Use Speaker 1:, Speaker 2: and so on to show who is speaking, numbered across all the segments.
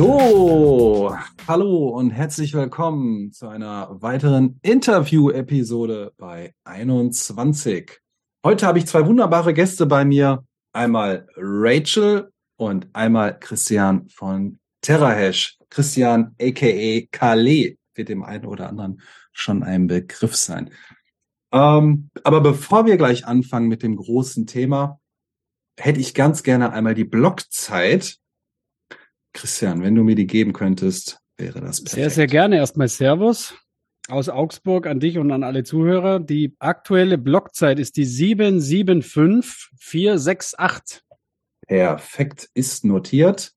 Speaker 1: So, hallo und herzlich willkommen zu einer weiteren Interview-Episode bei 21. Heute habe ich zwei wunderbare Gäste bei mir. Einmal Rachel und einmal Christian von TerraHash. Christian aka Kale wird dem einen oder anderen schon ein Begriff sein. Ähm, aber bevor wir gleich anfangen mit dem großen Thema, hätte ich ganz gerne einmal die Blockzeit. Christian, wenn du mir die geben könntest, wäre das
Speaker 2: perfekt. Sehr, sehr gerne. Erstmal Servus aus Augsburg an dich und an alle Zuhörer. Die aktuelle Blockzeit ist die 775468.
Speaker 1: Perfekt, ist notiert.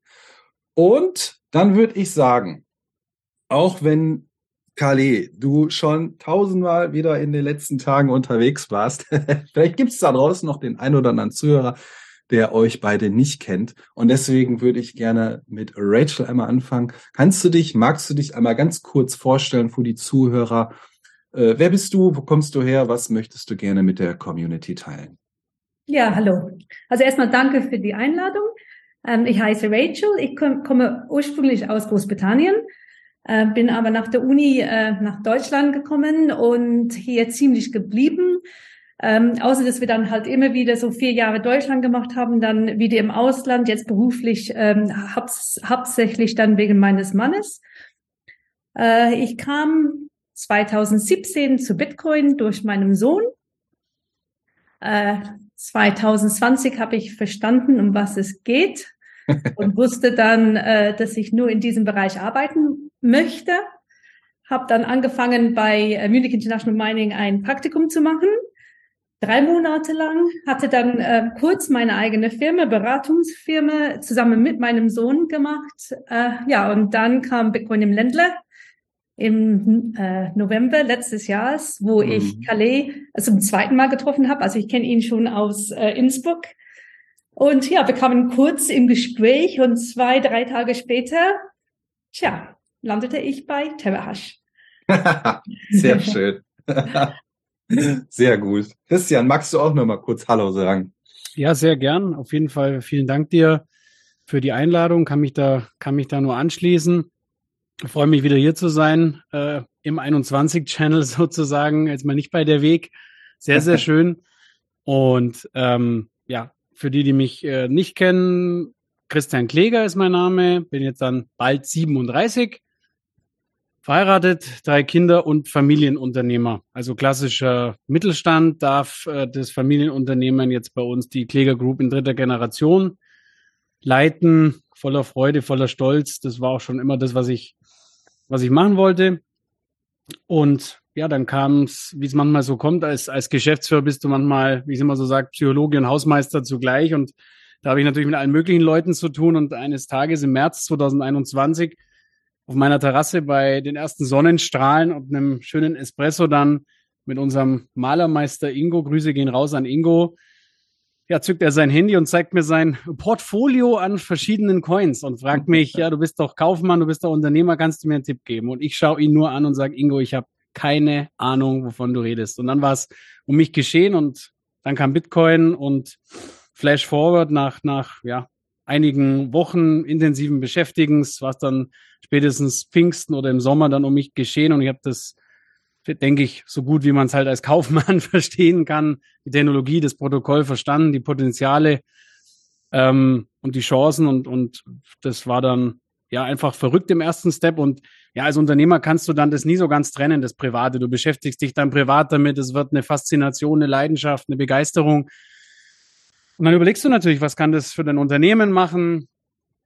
Speaker 1: Und dann würde ich sagen, auch wenn Kali, du schon tausendmal wieder in den letzten Tagen unterwegs warst, vielleicht gibt es da draußen noch den ein oder anderen Zuhörer, der euch beide nicht kennt. Und deswegen würde ich gerne mit Rachel einmal anfangen. Kannst du dich, magst du dich einmal ganz kurz vorstellen für die Zuhörer? Äh, wer bist du? Wo kommst du her? Was möchtest du gerne mit der Community teilen?
Speaker 3: Ja, hallo. Also erstmal danke für die Einladung. Ähm, ich heiße Rachel. Ich komme ursprünglich aus Großbritannien, äh, bin aber nach der Uni äh, nach Deutschland gekommen und hier ziemlich geblieben. Ähm, außer dass wir dann halt immer wieder so vier Jahre Deutschland gemacht haben, dann wieder im Ausland, jetzt beruflich ähm, haupts hauptsächlich dann wegen meines Mannes. Äh, ich kam 2017 zu Bitcoin durch meinen Sohn. Äh, 2020 habe ich verstanden, um was es geht und wusste dann, äh, dass ich nur in diesem Bereich arbeiten möchte. Habe dann angefangen bei äh, Munich International Mining ein Praktikum zu machen drei Monate lang, hatte dann äh, kurz meine eigene Firma, Beratungsfirma, zusammen mit meinem Sohn gemacht. Äh, ja, und dann kam Bitcoin im Ländler im äh, November letztes Jahres, wo mhm. ich Calais also zum zweiten Mal getroffen habe. Also ich kenne ihn schon aus äh, Innsbruck. Und ja, wir kamen kurz im Gespräch und zwei, drei Tage später, tja, landete ich bei Terrahash.
Speaker 1: Sehr schön. Sehr gut. Christian, magst du auch noch mal kurz Hallo sagen?
Speaker 2: Ja, sehr gern. Auf jeden Fall vielen Dank dir für die Einladung. Kann mich da, kann mich da nur anschließen. Ich freue mich wieder hier zu sein, äh, im 21-Channel sozusagen. Jetzt mal nicht bei der Weg. Sehr, sehr schön. Und ähm, ja, für die, die mich äh, nicht kennen, Christian Kläger ist mein Name, bin jetzt dann bald 37 Verheiratet, drei Kinder und Familienunternehmer. Also klassischer Mittelstand darf äh, das Familienunternehmen jetzt bei uns die Kläger Group in dritter Generation leiten, voller Freude, voller Stolz. Das war auch schon immer das, was ich, was ich machen wollte. Und ja, dann kam es, wie es manchmal so kommt, als, als Geschäftsführer bist du manchmal, wie es immer so sagt, Psychologe und Hausmeister zugleich. Und da habe ich natürlich mit allen möglichen Leuten zu tun. Und eines Tages im März 2021 auf meiner Terrasse bei den ersten Sonnenstrahlen und einem schönen Espresso dann mit unserem Malermeister Ingo. Grüße gehen raus an Ingo. Ja, zückt er sein Handy und zeigt mir sein Portfolio an verschiedenen Coins und fragt mich, ja, du bist doch Kaufmann, du bist doch Unternehmer, kannst du mir einen Tipp geben? Und ich schaue ihn nur an und sage, Ingo, ich habe keine Ahnung, wovon du redest. Und dann war es um mich geschehen und dann kam Bitcoin und Flash Forward nach, nach, ja, einigen Wochen intensiven Beschäftigens, was dann spätestens Pfingsten oder im Sommer dann um mich geschehen und ich habe das, denke ich, so gut wie man es halt als Kaufmann verstehen kann, die Technologie, das Protokoll verstanden, die Potenziale ähm, und die Chancen und, und das war dann ja einfach verrückt im ersten Step und ja, als Unternehmer kannst du dann das nie so ganz trennen, das Private. Du beschäftigst dich dann privat damit, es wird eine Faszination, eine Leidenschaft, eine Begeisterung. Und dann überlegst du natürlich, was kann das für dein Unternehmen machen?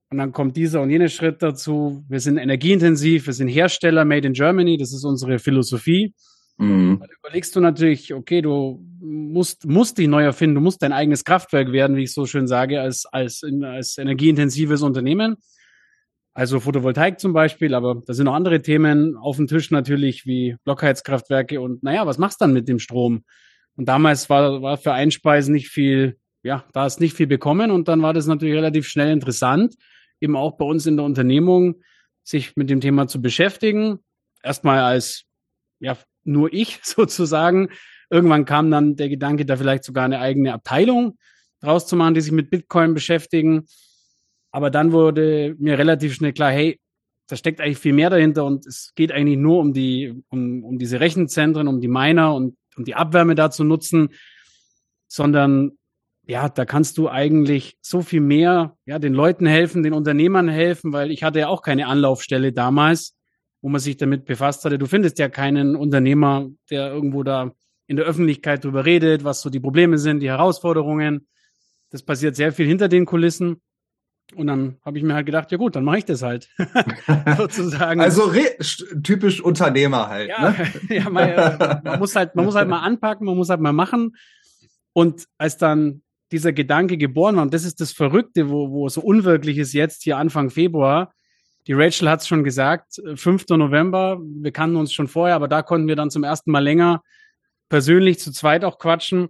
Speaker 2: Und dann kommt dieser und jener Schritt dazu. Wir sind energieintensiv, wir sind Hersteller made in Germany, das ist unsere Philosophie. Mhm. Dann überlegst du natürlich, okay, du musst, musst dich neu erfinden, du musst dein eigenes Kraftwerk werden, wie ich so schön sage, als, als, als energieintensives Unternehmen. Also Photovoltaik zum Beispiel, aber da sind noch andere Themen auf dem Tisch natürlich, wie Blockheizkraftwerke und naja, was machst du dann mit dem Strom? Und damals war, war für Einspeisen nicht viel ja, da ist nicht viel bekommen und dann war das natürlich relativ schnell interessant, eben auch bei uns in der Unternehmung, sich mit dem Thema zu beschäftigen. Erstmal als, ja, nur ich sozusagen. Irgendwann kam dann der Gedanke, da vielleicht sogar eine eigene Abteilung draus zu machen, die sich mit Bitcoin beschäftigen. Aber dann wurde mir relativ schnell klar, hey, da steckt eigentlich viel mehr dahinter und es geht eigentlich nur um die, um, um diese Rechenzentren, um die Miner und um die Abwärme da zu nutzen, sondern ja, da kannst du eigentlich so viel mehr, ja, den Leuten helfen, den Unternehmern helfen, weil ich hatte ja auch keine Anlaufstelle damals, wo man sich damit befasst hatte. Du findest ja keinen Unternehmer, der irgendwo da in der Öffentlichkeit drüber redet, was so die Probleme sind, die Herausforderungen. Das passiert sehr viel hinter den Kulissen. Und dann habe ich mir halt gedacht, ja gut, dann mache ich das halt.
Speaker 1: Sozusagen. Also typisch Unternehmer halt.
Speaker 2: Ja,
Speaker 1: ne?
Speaker 2: ja man, äh, man, muss halt, man muss halt mal anpacken, man muss halt mal machen. Und als dann dieser Gedanke geboren war. Und das ist das Verrückte, wo, wo so unwirklich ist jetzt hier Anfang Februar. Die Rachel hat es schon gesagt, 5. November, wir kannten uns schon vorher, aber da konnten wir dann zum ersten Mal länger persönlich zu zweit auch quatschen.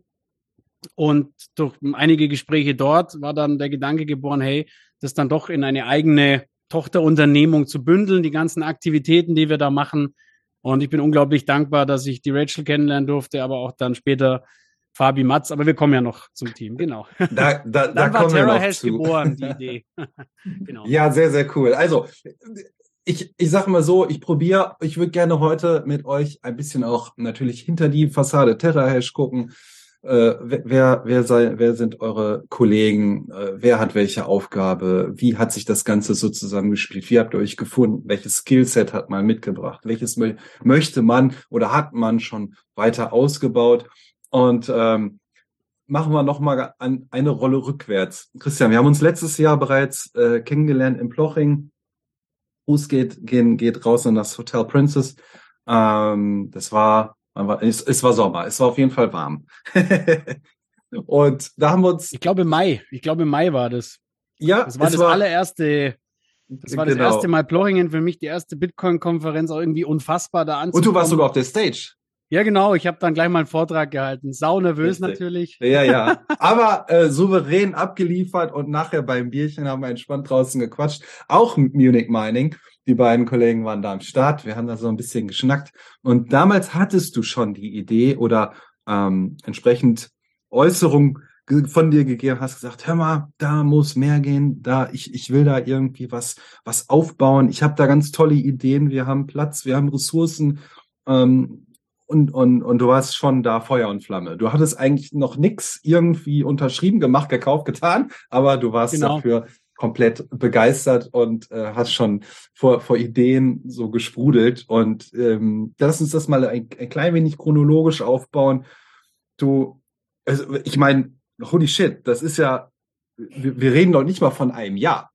Speaker 2: Und durch einige Gespräche dort war dann der Gedanke geboren, hey, das dann doch in eine eigene Tochterunternehmung zu bündeln, die ganzen Aktivitäten, die wir da machen. Und ich bin unglaublich dankbar, dass ich die Rachel kennenlernen durfte, aber auch dann später Fabi Matz, aber wir kommen ja noch zum Team, genau.
Speaker 1: Da, da, da war Terra Hash
Speaker 2: geboren, die Idee.
Speaker 1: genau. Ja, sehr, sehr cool. Also, ich, ich sage mal so, ich probiere, ich würde gerne heute mit euch ein bisschen auch natürlich hinter die Fassade Terra Hash gucken. Äh, wer, wer, sei, wer sind eure Kollegen? Äh, wer hat welche Aufgabe? Wie hat sich das Ganze so zusammengespielt? Wie habt ihr euch gefunden? Welches Skillset hat man mitgebracht? Welches möchte man oder hat man schon weiter ausgebaut? Und ähm, machen wir noch mal an eine Rolle rückwärts. Christian, wir haben uns letztes Jahr bereits äh, kennengelernt in Ploching. Fuß geht, gehen, geht raus in das Hotel Princess. Ähm, das war, war es, es war Sommer. Es war auf jeden Fall warm. Und da haben wir uns.
Speaker 2: Ich glaube Mai. Ich glaube Mai war das.
Speaker 1: Ja,
Speaker 2: das war das war, allererste. Das war genau. das erste Mal Plochingen für mich, die erste Bitcoin-Konferenz, auch irgendwie unfassbar da anzukommen.
Speaker 1: Und du warst sogar auf der Stage.
Speaker 2: Ja, genau. Ich habe dann gleich mal einen Vortrag gehalten. Sau nervös Richtig. natürlich.
Speaker 1: Ja, ja. Aber äh, souverän abgeliefert und nachher beim Bierchen haben wir entspannt draußen gequatscht. Auch Munich Mining. Die beiden Kollegen waren da am Start. Wir haben da so ein bisschen geschnackt. Und damals hattest du schon die Idee oder ähm, entsprechend Äußerung von dir gegeben, hast gesagt, hör mal, da muss mehr gehen, da ich ich will da irgendwie was was aufbauen. Ich habe da ganz tolle Ideen. Wir haben Platz, wir haben Ressourcen. Ähm, und, und, und du warst schon da Feuer und Flamme. Du hattest eigentlich noch nix irgendwie unterschrieben, gemacht, gekauft, getan, aber du warst genau. dafür komplett begeistert und äh, hast schon vor, vor Ideen so gesprudelt. Und ähm, lass uns das mal ein, ein klein wenig chronologisch aufbauen. Du, also ich meine, holy shit, das ist ja, wir, wir reden doch nicht mal von einem Jahr.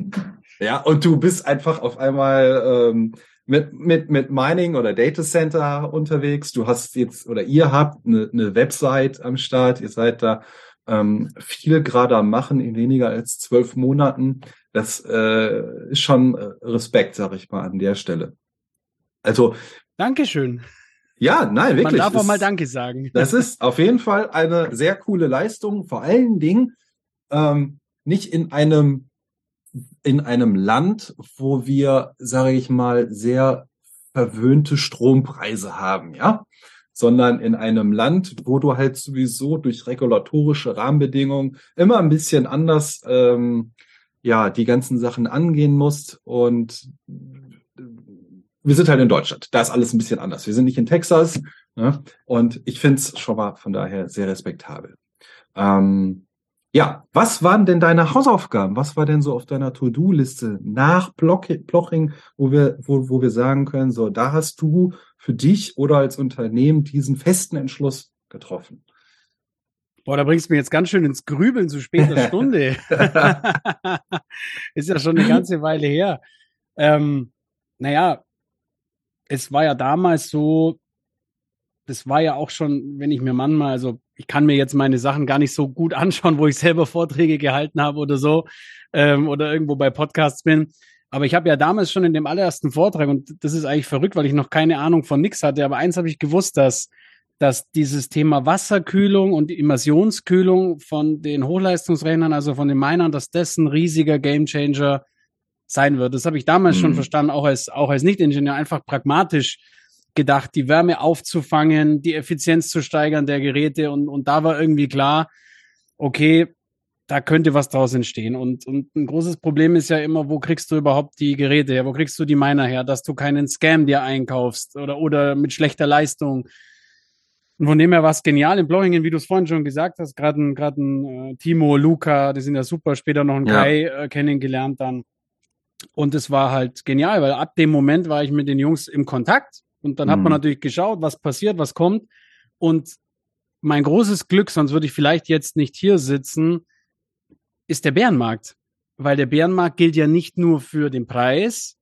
Speaker 1: ja, und du bist einfach auf einmal ähm, mit, mit, mit Mining oder Data Center unterwegs. Du hast jetzt oder ihr habt eine, eine Website am Start. Ihr seid da ähm, viel gerade am Machen in weniger als zwölf Monaten. Das äh, ist schon äh, Respekt, sag ich mal, an der Stelle. Also.
Speaker 2: Dankeschön.
Speaker 1: Ja, nein, wirklich.
Speaker 2: Man darf auch mal Danke sagen.
Speaker 1: Das ist auf jeden Fall eine sehr coole Leistung. Vor allen Dingen ähm, nicht in einem in einem Land, wo wir, sage ich mal, sehr verwöhnte Strompreise haben, ja, sondern in einem Land, wo du halt sowieso durch regulatorische Rahmenbedingungen immer ein bisschen anders ähm, ja die ganzen Sachen angehen musst und wir sind halt in Deutschland. Da ist alles ein bisschen anders. Wir sind nicht in Texas. Ne? Und ich finde es schon mal von daher sehr respektabel. Ähm, ja, was waren denn deine Hausaufgaben? Was war denn so auf deiner To-Do-Liste nach Ploching, wo wir, wo, wo wir sagen können, so, da hast du für dich oder als Unternehmen diesen festen Entschluss getroffen?
Speaker 2: Boah, da bringst du mir jetzt ganz schön ins Grübeln zu später Stunde. Ist ja schon eine ganze Weile her. Ähm, naja, es war ja damals so, das war ja auch schon, wenn ich mir manchmal, also ich kann mir jetzt meine Sachen gar nicht so gut anschauen, wo ich selber Vorträge gehalten habe oder so ähm, oder irgendwo bei Podcasts bin. Aber ich habe ja damals schon in dem allerersten Vortrag, und das ist eigentlich verrückt, weil ich noch keine Ahnung von nix hatte, aber eins habe ich gewusst, dass, dass dieses Thema Wasserkühlung und Immersionskühlung von den Hochleistungsrechnern, also von den Minern, dass das ein riesiger Gamechanger sein wird. Das habe ich damals mhm. schon verstanden, auch als, auch als Nicht-Ingenieur, einfach pragmatisch gedacht, die Wärme aufzufangen, die Effizienz zu steigern der Geräte und, und da war irgendwie klar, okay, da könnte was draus entstehen. Und, und ein großes Problem ist ja immer, wo kriegst du überhaupt die Geräte her? Wo kriegst du die Miner her, dass du keinen Scam dir einkaufst oder, oder mit schlechter Leistung? Und von dem her war es genial in Blochingen, wie du es vorhin schon gesagt hast, gerade ein, grad ein äh, Timo, Luca, die sind ja super, später noch ein ja. Kai äh, kennengelernt dann. Und es war halt genial, weil ab dem Moment war ich mit den Jungs im Kontakt und dann mhm. hat man mhm. natürlich geschaut, was passiert, was kommt. Und mein großes Glück, sonst würde ich vielleicht jetzt nicht hier sitzen, ist der Bärenmarkt. Weil der Bärenmarkt gilt ja nicht nur für den Preis,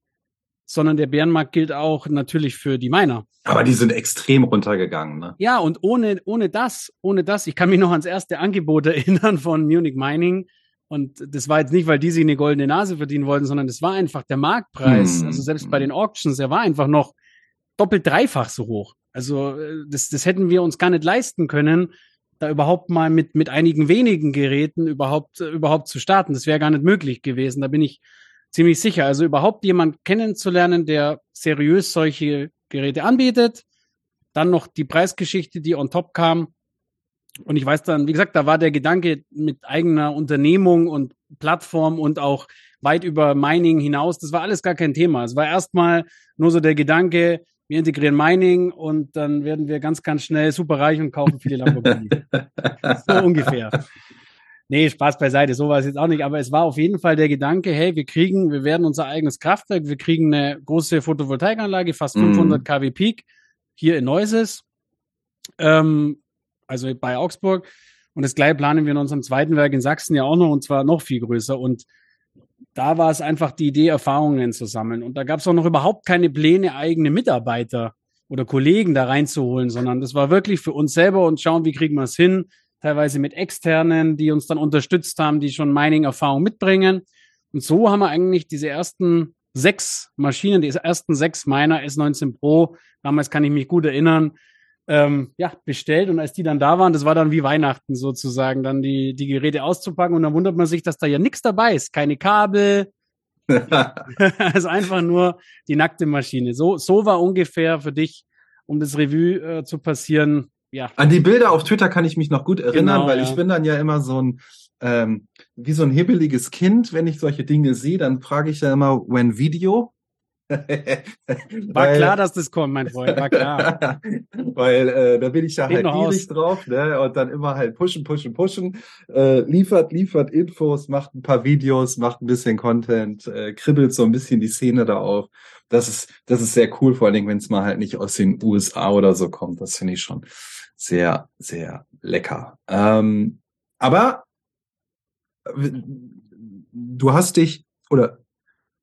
Speaker 2: sondern der Bärenmarkt gilt auch natürlich für die Miner.
Speaker 1: Aber die sind extrem runtergegangen, ne?
Speaker 2: Ja, und ohne, ohne das, ohne das, ich kann mich noch ans erste Angebot erinnern von Munich Mining. Und das war jetzt nicht, weil die sich eine goldene Nase verdienen wollten, sondern das war einfach der Marktpreis. Hm. Also selbst bei den Auctions, der war einfach noch doppelt dreifach so hoch. Also äh, das, das hätten wir uns gar nicht leisten können, da überhaupt mal mit, mit einigen wenigen Geräten überhaupt, äh, überhaupt zu starten. Das wäre gar nicht möglich gewesen. Da bin ich ziemlich sicher. Also überhaupt jemand kennenzulernen, der seriös solche Geräte anbietet. Dann noch die Preisgeschichte, die on top kam. Und ich weiß dann, wie gesagt, da war der Gedanke mit eigener Unternehmung und Plattform und auch weit über Mining hinaus. Das war alles gar kein Thema. Es war erstmal nur so der Gedanke, wir integrieren Mining und dann werden wir ganz, ganz schnell super reich und kaufen viele Lamborghini. so ungefähr. Nee, Spaß beiseite, so war es jetzt auch nicht, aber es war auf jeden Fall der Gedanke, hey, wir kriegen, wir werden unser eigenes Kraftwerk, wir kriegen eine große Photovoltaikanlage, fast 500 mhm. kW Peak hier in Neuses, ähm, also bei Augsburg. Und das gleiche planen wir in unserem zweiten Werk in Sachsen ja auch noch und zwar noch viel größer. Und da war es einfach die Idee, Erfahrungen zu sammeln. Und da gab es auch noch überhaupt keine Pläne, eigene Mitarbeiter oder Kollegen da reinzuholen, sondern das war wirklich für uns selber und schauen, wie kriegen wir es hin. Teilweise mit externen, die uns dann unterstützt haben, die schon Mining-Erfahrung mitbringen. Und so haben wir eigentlich diese ersten sechs Maschinen, die ersten sechs Miner S19 Pro, damals kann ich mich gut erinnern, ähm, ja, bestellt und als die dann da waren, das war dann wie Weihnachten sozusagen, dann die, die Geräte auszupacken und dann wundert man sich, dass da ja nichts dabei ist, keine Kabel, also einfach nur die nackte Maschine. So, so war ungefähr für dich, um das Revue äh, zu passieren. Ja.
Speaker 1: An die Bilder auf Twitter kann ich mich noch gut erinnern, genau, weil ja. ich bin dann ja immer so ein ähm, wie so ein hibbeliges Kind, wenn ich solche Dinge sehe, dann frage ich ja immer, when Video?
Speaker 2: War weil, klar, dass das kommt, mein Freund, war klar.
Speaker 1: weil äh, da bin ich ja Steht halt gierig drauf, ne? Und dann immer halt pushen, pushen, pushen. Äh, liefert, liefert Infos, macht ein paar Videos, macht ein bisschen Content, äh, kribbelt so ein bisschen die Szene da auf. Das ist, das ist sehr cool, vor allen Dingen, wenn es mal halt nicht aus den USA oder so kommt. Das finde ich schon sehr, sehr lecker. Ähm, aber du hast dich oder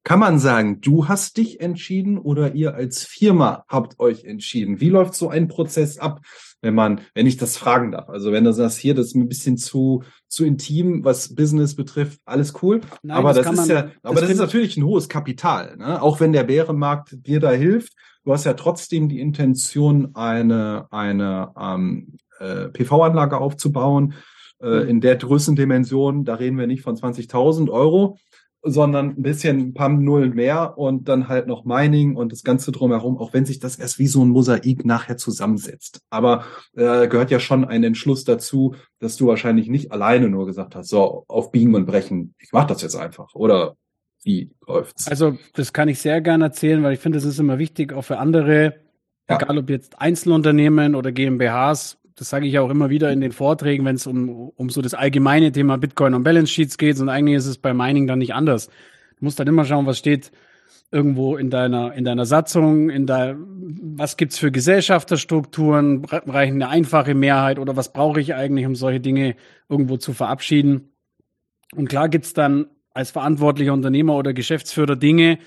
Speaker 1: kann man sagen, du hast dich entschieden oder ihr als Firma habt euch entschieden? Wie läuft so ein Prozess ab, wenn man, wenn ich das fragen darf? Also wenn du sagst, hier, das ist ein bisschen zu, zu intim, was Business betrifft, alles cool. Nein, aber das, das ist man, ja, aber das, das ist natürlich ein hohes Kapital, ne? Auch wenn der Bärenmarkt dir da hilft, du hast ja trotzdem die Intention, eine, eine ähm, äh, PV-Anlage aufzubauen, äh, mhm. in der Größendimension, da reden wir nicht von 20.000 Euro, sondern ein bisschen ein paar Nullen mehr und dann halt noch Mining und das Ganze drumherum, auch wenn sich das erst wie so ein Mosaik nachher zusammensetzt. Aber äh, gehört ja schon ein Entschluss dazu, dass du wahrscheinlich nicht alleine nur gesagt hast, so auf Biegen und Brechen, ich mach das jetzt einfach. Oder wie läuft's?
Speaker 2: Also das kann ich sehr gerne erzählen, weil ich finde, es ist immer wichtig, auch für andere, ja. egal ob jetzt Einzelunternehmen oder GmbHs, das sage ich auch immer wieder in den Vorträgen, wenn es um, um so das allgemeine Thema Bitcoin und Balance Sheets geht. Und eigentlich ist es bei Mining dann nicht anders. Du musst dann immer schauen, was steht irgendwo in deiner, in deiner Satzung, in der, was gibt's für Gesellschafterstrukturen, reichen eine einfache Mehrheit oder was brauche ich eigentlich, um solche Dinge irgendwo zu verabschieden. Und klar gibt's dann als verantwortlicher Unternehmer oder Geschäftsführer Dinge,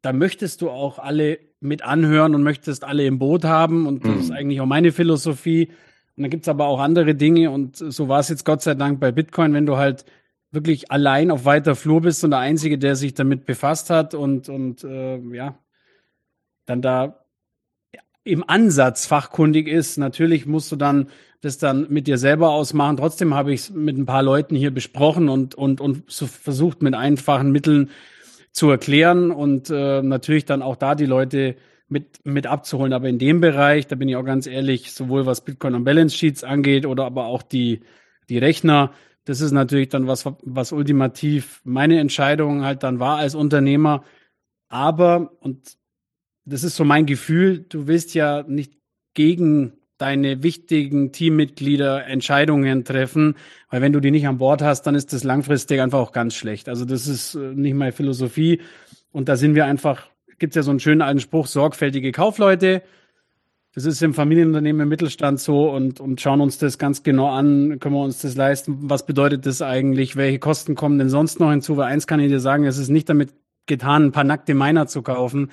Speaker 2: da möchtest du auch alle mit anhören und möchtest alle im Boot haben. Und das ist mhm. eigentlich auch meine Philosophie. Und dann gibt's aber auch andere Dinge und so war es jetzt Gott sei Dank bei Bitcoin, wenn du halt wirklich allein auf weiter Flur bist und der Einzige, der sich damit befasst hat und, und äh, ja, dann da im Ansatz fachkundig ist. Natürlich musst du dann das dann mit dir selber ausmachen. Trotzdem habe ich es mit ein paar Leuten hier besprochen und, und, und so versucht mit einfachen Mitteln zu erklären und äh, natürlich dann auch da die Leute mit, mit abzuholen. Aber in dem Bereich, da bin ich auch ganz ehrlich, sowohl was Bitcoin und Balance Sheets angeht oder aber auch die, die Rechner, das ist natürlich dann was, was ultimativ meine Entscheidung halt dann war als Unternehmer. Aber, und das ist so mein Gefühl, du willst ja nicht gegen deine wichtigen Teammitglieder Entscheidungen treffen, weil wenn du die nicht an Bord hast, dann ist das langfristig einfach auch ganz schlecht. Also das ist äh, nicht meine Philosophie und da sind wir einfach, gibt's ja so einen schönen alten Spruch, sorgfältige Kaufleute. Das ist im Familienunternehmen im Mittelstand so und, und schauen uns das ganz genau an, können wir uns das leisten, was bedeutet das eigentlich, welche Kosten kommen denn sonst noch hinzu, weil eins kann ich dir sagen, es ist nicht damit getan, ein paar nackte Miner zu kaufen,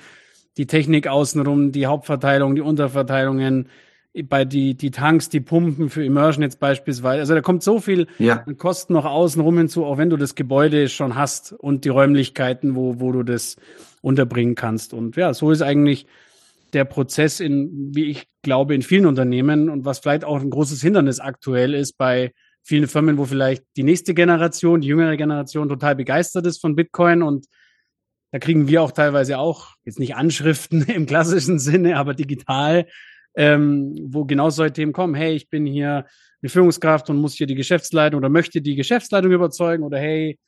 Speaker 2: die Technik außenrum, die Hauptverteilung, die Unterverteilungen, bei die, die Tanks, die Pumpen für Immersion jetzt beispielsweise. Also da kommt so viel ja. Kosten noch außenrum hinzu, auch wenn du das Gebäude schon hast und die Räumlichkeiten, wo, wo du das unterbringen kannst. Und ja, so ist eigentlich der Prozess in, wie ich glaube, in vielen Unternehmen und was vielleicht auch ein großes Hindernis aktuell ist bei vielen Firmen, wo vielleicht die nächste Generation, die jüngere Generation total begeistert ist von Bitcoin und da kriegen wir auch teilweise auch, jetzt nicht Anschriften im klassischen Sinne, aber digital, ähm, wo genau solche Themen kommen. Hey, ich bin hier eine Führungskraft und muss hier die Geschäftsleitung oder möchte die Geschäftsleitung überzeugen oder hey,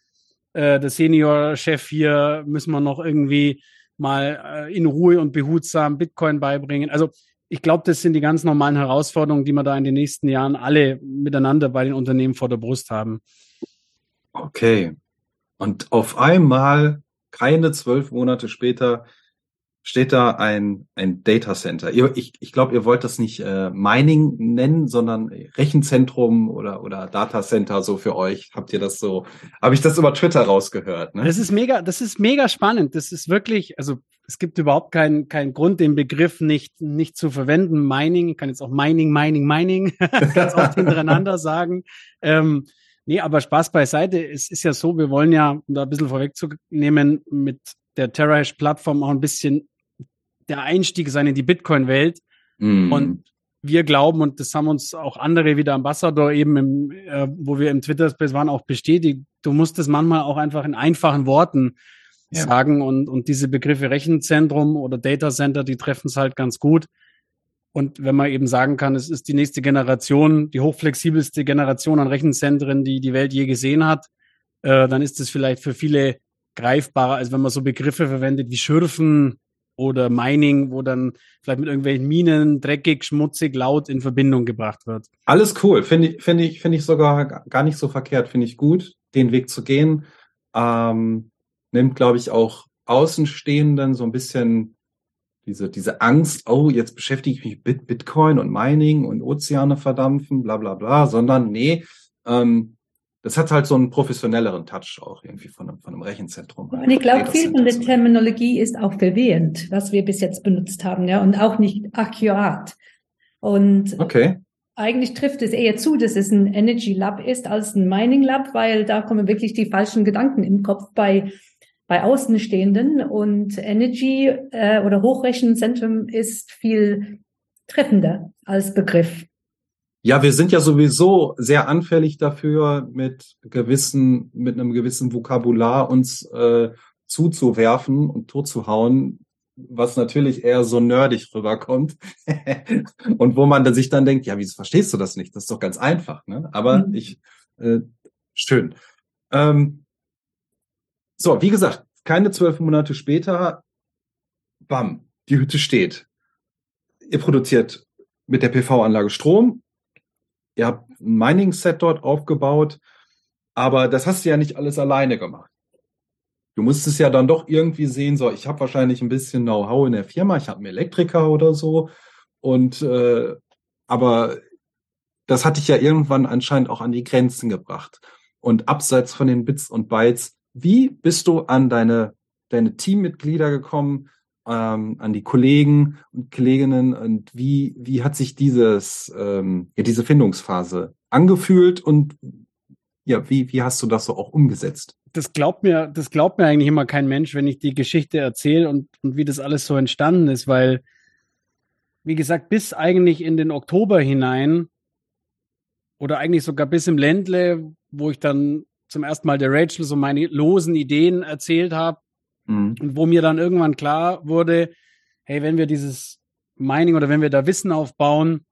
Speaker 2: äh, der Senior-Chef hier müssen wir noch irgendwie mal äh, in Ruhe und behutsam Bitcoin beibringen. Also ich glaube, das sind die ganz normalen Herausforderungen, die wir da in den nächsten Jahren alle miteinander bei den Unternehmen vor der Brust haben.
Speaker 1: Okay. Und auf einmal keine zwölf Monate später steht da ein, ein Data Center. Ihr, ich ich glaube, ihr wollt das nicht äh, Mining nennen, sondern Rechenzentrum oder, oder Data Center so für euch. Habt ihr das so, habe ich das über Twitter rausgehört?
Speaker 2: Ne? Das ist mega, das ist mega spannend. Das ist wirklich, also es gibt überhaupt keinen keinen Grund, den Begriff nicht, nicht zu verwenden. Mining, ich kann jetzt auch Mining, Mining, Mining ganz oft hintereinander sagen. Ähm, Nee, aber Spaß beiseite. Es ist ja so, wir wollen ja, um da ein bisschen vorwegzunehmen, mit der TerraHash-Plattform auch ein bisschen der Einstieg sein in die Bitcoin-Welt. Mm. Und wir glauben, und das haben uns auch andere wie der Ambassador eben, im, äh, wo wir im Twitter-Space waren, auch bestätigt, du musst es manchmal auch einfach in einfachen Worten ja. sagen. Und, und diese Begriffe Rechenzentrum oder Data Center, die treffen es halt ganz gut. Und wenn man eben sagen kann, es ist die nächste Generation, die hochflexibelste Generation an Rechenzentren, die die Welt je gesehen hat, äh, dann ist es vielleicht für viele greifbarer, als wenn man so Begriffe verwendet wie Schürfen oder Mining, wo dann vielleicht mit irgendwelchen Minen dreckig, schmutzig, laut in Verbindung gebracht wird.
Speaker 1: Alles cool, finde ich, finde ich, finde ich sogar gar nicht so verkehrt, finde ich gut, den Weg zu gehen. Ähm, nimmt, glaube ich, auch Außenstehenden so ein bisschen diese, diese Angst, oh, jetzt beschäftige ich mich mit Bitcoin und Mining und Ozeane verdampfen, bla bla bla, sondern nee, ähm, das hat halt so einen professionelleren Touch auch irgendwie von einem, von einem Rechenzentrum.
Speaker 3: Und ich glaube, viel von der Terminologie ist auch verwirrend, was wir bis jetzt benutzt haben, ja, und auch nicht akkurat. Und
Speaker 1: okay.
Speaker 3: eigentlich trifft es eher zu, dass es ein Energy Lab ist als ein Mining Lab, weil da kommen wirklich die falschen Gedanken im Kopf bei bei Außenstehenden und Energy äh, oder Hochrechenzentrum ist viel treffender als Begriff.
Speaker 1: Ja, wir sind ja sowieso sehr anfällig dafür, mit gewissen, mit einem gewissen Vokabular uns äh, zuzuwerfen und totzuhauen, was natürlich eher so nerdig rüberkommt. und wo man sich dann denkt, ja, wieso verstehst du das nicht? Das ist doch ganz einfach, ne? Aber mhm. ich, äh, schön. Ähm, so, wie gesagt, keine zwölf Monate später, bam, die Hütte steht. Ihr produziert mit der PV-Anlage Strom. Ihr habt ein Mining-Set dort aufgebaut. Aber das hast du ja nicht alles alleine gemacht. Du musstest ja dann doch irgendwie sehen, so, ich habe wahrscheinlich ein bisschen Know-how in der Firma, ich habe einen Elektriker oder so. Und äh, aber das hatte ich ja irgendwann anscheinend auch an die Grenzen gebracht. Und abseits von den Bits und Bytes wie bist du an deine, deine Teammitglieder gekommen, ähm, an die Kollegen und Kolleginnen und wie, wie hat sich dieses, ähm, ja, diese Findungsphase angefühlt und ja, wie, wie hast du das so auch umgesetzt?
Speaker 2: Das glaubt mir, das glaubt mir eigentlich immer kein Mensch, wenn ich die Geschichte erzähle und, und wie das alles so entstanden ist, weil, wie gesagt, bis eigentlich in den Oktober hinein oder eigentlich sogar bis im Ländle, wo ich dann zum ersten Mal der Rachel so meine losen Ideen erzählt habe mhm. und wo mir dann irgendwann klar wurde, hey, wenn wir dieses Mining oder wenn wir da Wissen aufbauen,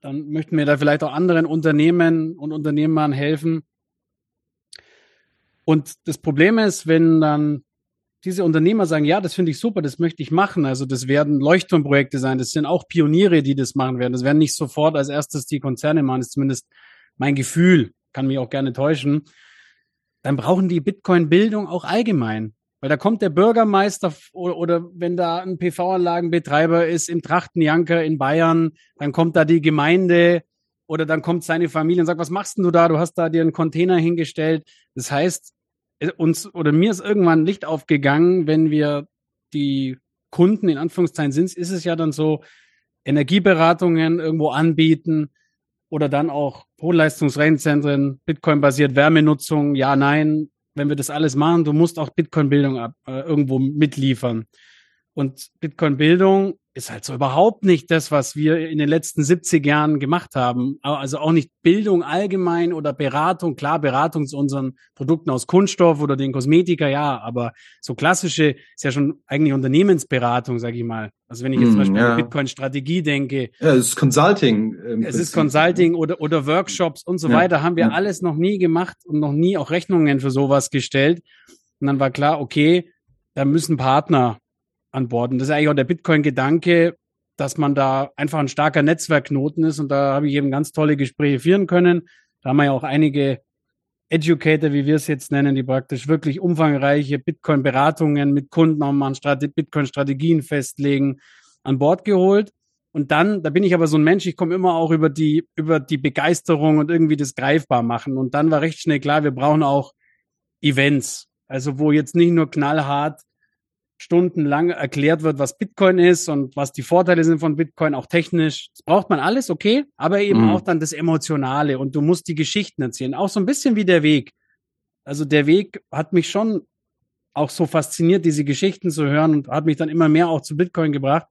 Speaker 2: dann möchten wir da vielleicht auch anderen Unternehmen und Unternehmern helfen, Und das Problem ist, wenn dann diese Unternehmer sagen, ja, das finde ich super, das möchte ich machen. Also das werden Leuchtturmprojekte sein, das sind auch Pioniere, die das machen werden. Das werden nicht sofort als erstes die Konzerne machen, das ist zumindest mein Gefühl, kann mich auch gerne täuschen. Dann brauchen die Bitcoin-Bildung auch allgemein. Weil da kommt der Bürgermeister oder, oder wenn da ein PV-Anlagenbetreiber ist im Trachtenjanker in Bayern, dann kommt da die Gemeinde oder dann kommt seine Familie und sagt, was machst denn du da? Du hast da dir einen Container hingestellt. Das heißt, äh, uns oder mir ist irgendwann Licht aufgegangen, wenn wir die Kunden in Anführungszeichen sind, ist es ja dann so, Energieberatungen irgendwo anbieten oder dann auch Hochleistungsrechenzentren, Bitcoin-basiert Wärmenutzung, ja, nein, wenn wir das alles machen, du musst auch Bitcoin-Bildung äh, irgendwo mitliefern. Und Bitcoin-Bildung ist halt so überhaupt nicht das, was wir in den letzten 70 Jahren gemacht haben. Also auch nicht Bildung allgemein oder Beratung. Klar, Beratung zu unseren Produkten aus Kunststoff oder den Kosmetika, ja, aber so klassische ist ja schon eigentlich Unternehmensberatung, sage ich mal. Also wenn ich jetzt mm, zum Beispiel ja. an Bitcoin-Strategie denke.
Speaker 1: Ja, es ist Consulting.
Speaker 2: Es ist Consulting oder, oder Workshops und so ja. weiter. Haben wir ja. alles noch nie gemacht und noch nie auch Rechnungen für sowas gestellt. Und dann war klar, okay, da müssen Partner an Bord. Und das ist eigentlich auch der Bitcoin-Gedanke, dass man da einfach ein starker Netzwerkknoten ist. Und da habe ich eben ganz tolle Gespräche führen können. Da haben wir ja auch einige Educator, wie wir es jetzt nennen, die praktisch wirklich umfangreiche Bitcoin-Beratungen mit Kunden auch mal Bitcoin-Strategien festlegen, an Bord geholt. Und dann, da bin ich aber so ein Mensch, ich komme immer auch über die, über die Begeisterung und irgendwie das greifbar machen. Und dann war recht schnell klar, wir brauchen auch Events. Also wo jetzt nicht nur knallhart stundenlang erklärt wird, was Bitcoin ist und was die Vorteile sind von Bitcoin, auch technisch. Das braucht man alles, okay, aber eben mhm. auch dann das Emotionale und du musst die Geschichten erzählen. Auch so ein bisschen wie der Weg. Also der Weg hat mich schon auch so fasziniert, diese Geschichten zu hören und hat mich dann immer mehr auch zu Bitcoin gebracht.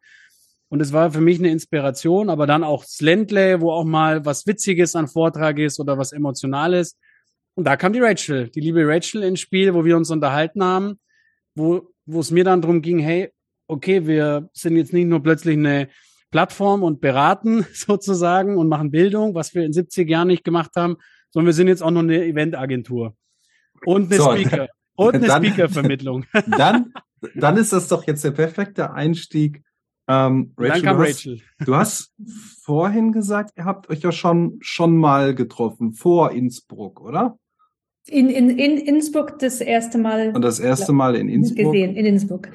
Speaker 2: Und es war für mich eine Inspiration, aber dann auch Ländle, wo auch mal was Witziges an Vortrag ist oder was Emotionales. Und da kam die Rachel, die liebe Rachel ins Spiel, wo wir uns unterhalten haben, wo wo es mir dann darum ging, hey, okay, wir sind jetzt nicht nur plötzlich eine Plattform und beraten sozusagen und machen Bildung, was wir in 70 Jahren nicht gemacht haben, sondern wir sind jetzt auch noch eine Eventagentur und eine so, Speaker und eine Speaker-Vermittlung.
Speaker 1: Dann, dann ist das doch jetzt der perfekte Einstieg.
Speaker 2: Ähm, Rachel, dann kam du hast, Rachel.
Speaker 1: Du hast vorhin gesagt, ihr habt euch ja schon schon mal getroffen vor Innsbruck, oder?
Speaker 3: In, in, in Innsbruck das erste Mal.
Speaker 1: Und das erste Mal in Innsbruck.
Speaker 3: Gesehen, in Innsbruck.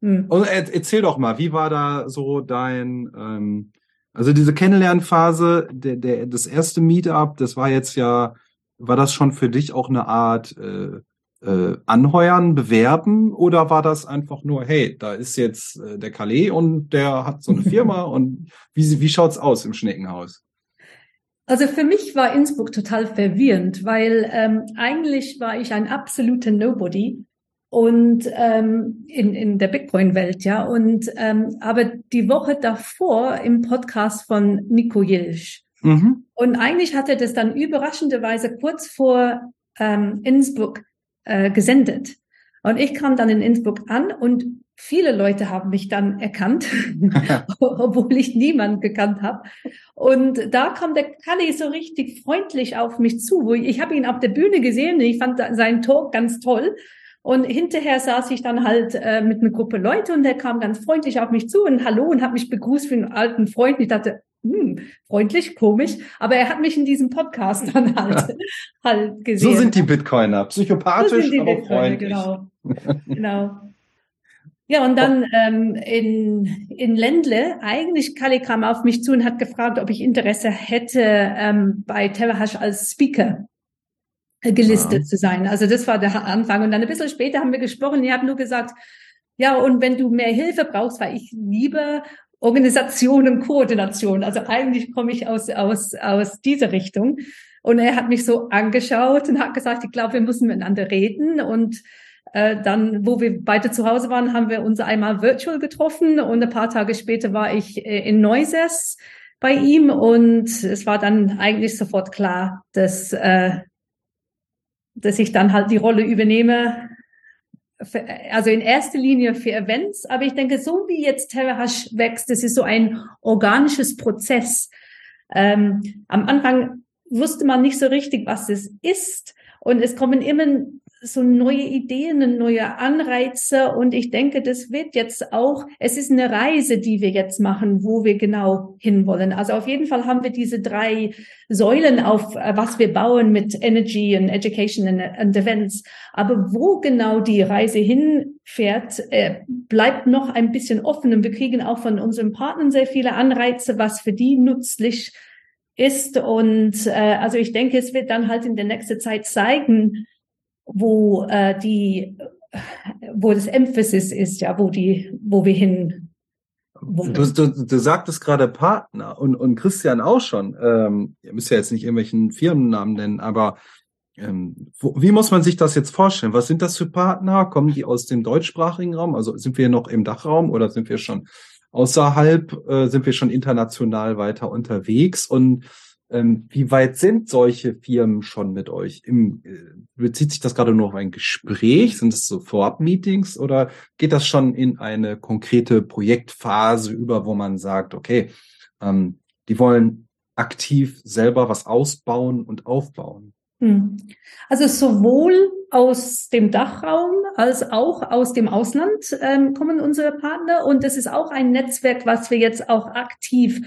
Speaker 1: Hm. Und erzähl doch mal, wie war da so dein, ähm, also diese Kennenlernphase, der, der, das erste Meetup, das war jetzt ja, war das schon für dich auch eine Art äh, äh, Anheuern, Bewerben oder war das einfach nur, hey, da ist jetzt äh, der Calais und der hat so eine Firma und wie, wie schaut's aus im Schneckenhaus?
Speaker 3: Also für mich war Innsbruck total verwirrend, weil ähm, eigentlich war ich ein absoluter Nobody und ähm, in, in der Bitcoin-Welt, ja. Und ähm, aber die Woche davor im Podcast von Nico Jilsch. Mhm. Und eigentlich hat er das dann überraschenderweise kurz vor ähm, Innsbruck äh, gesendet. Und ich kam dann in Innsbruck an und viele Leute haben mich dann erkannt, obwohl ich niemand gekannt habe. Und da kam der Kalle so richtig freundlich auf mich zu. Ich, habe ihn auf der Bühne gesehen und ich fand seinen Talk ganz toll. Und hinterher saß ich dann halt äh, mit einer Gruppe Leute und der kam ganz freundlich auf mich zu und hallo und hat mich begrüßt wie einen alten Freund. Ich dachte, hm, freundlich, komisch, aber er hat mich in diesem Podcast dann halt, halt gesehen.
Speaker 1: So sind die Bitcoiner, psychopathisch, so aber Bitcoiner, freundlich.
Speaker 3: Genau, genau. Ja, und dann ähm, in, in Ländle, eigentlich Kali kam auf mich zu und hat gefragt, ob ich Interesse hätte, ähm, bei Terrahash als Speaker äh, gelistet ja. zu sein. Also das war der Anfang. Und dann ein bisschen später haben wir gesprochen. Ich habe nur gesagt, ja, und wenn du mehr Hilfe brauchst, weil ich liebe Organisation und Koordination. Also eigentlich komme ich aus, aus, aus dieser Richtung. Und er hat mich so angeschaut und hat gesagt, ich glaube, wir müssen miteinander reden. Und äh, dann, wo wir beide zu Hause waren, haben wir uns einmal virtual getroffen und ein paar Tage später war ich äh, in Neuses bei ihm und es war dann eigentlich sofort klar, dass, äh, dass ich dann halt die Rolle übernehme. Für, also in erster Linie für Events, aber ich denke, so wie jetzt TerraHash wächst, das ist so ein organisches Prozess. Ähm, am Anfang wusste man nicht so richtig, was es ist. Und es kommen immer so neue Ideen, neue Anreize. Und ich denke, das wird jetzt auch, es ist eine Reise, die wir jetzt machen, wo wir genau hinwollen. Also auf jeden Fall haben wir diese drei Säulen auf, äh, was wir bauen mit Energy und Education and, Events. Aber wo genau die Reise hinfährt, äh, bleibt noch ein bisschen offen. Und wir kriegen auch von unseren Partnern sehr viele Anreize, was für die nützlich ist. Und äh, also ich denke, es wird dann halt in der nächsten Zeit zeigen, wo äh, die, wo das Emphasis ist, ja, wo die, wo wir hin.
Speaker 1: Wo du, du, du sagtest gerade Partner und, und Christian auch schon. Ähm, ihr müsst ja jetzt nicht irgendwelchen Firmennamen nennen, aber ähm, wo, wie muss man sich das jetzt vorstellen? Was sind das für Partner? Kommen die aus dem deutschsprachigen Raum? Also sind wir noch im Dachraum oder sind wir schon außerhalb? Äh, sind wir schon international weiter unterwegs? Und ähm, wie weit sind solche Firmen schon mit euch? Im, äh, bezieht sich das gerade nur auf ein Gespräch? Sind es so Vorab-Meetings oder geht das schon in eine konkrete Projektphase über, wo man sagt, okay, ähm, die wollen aktiv selber was ausbauen und aufbauen? Hm.
Speaker 3: Also sowohl aus dem Dachraum als auch aus dem Ausland ähm, kommen unsere Partner und das ist auch ein Netzwerk, was wir jetzt auch aktiv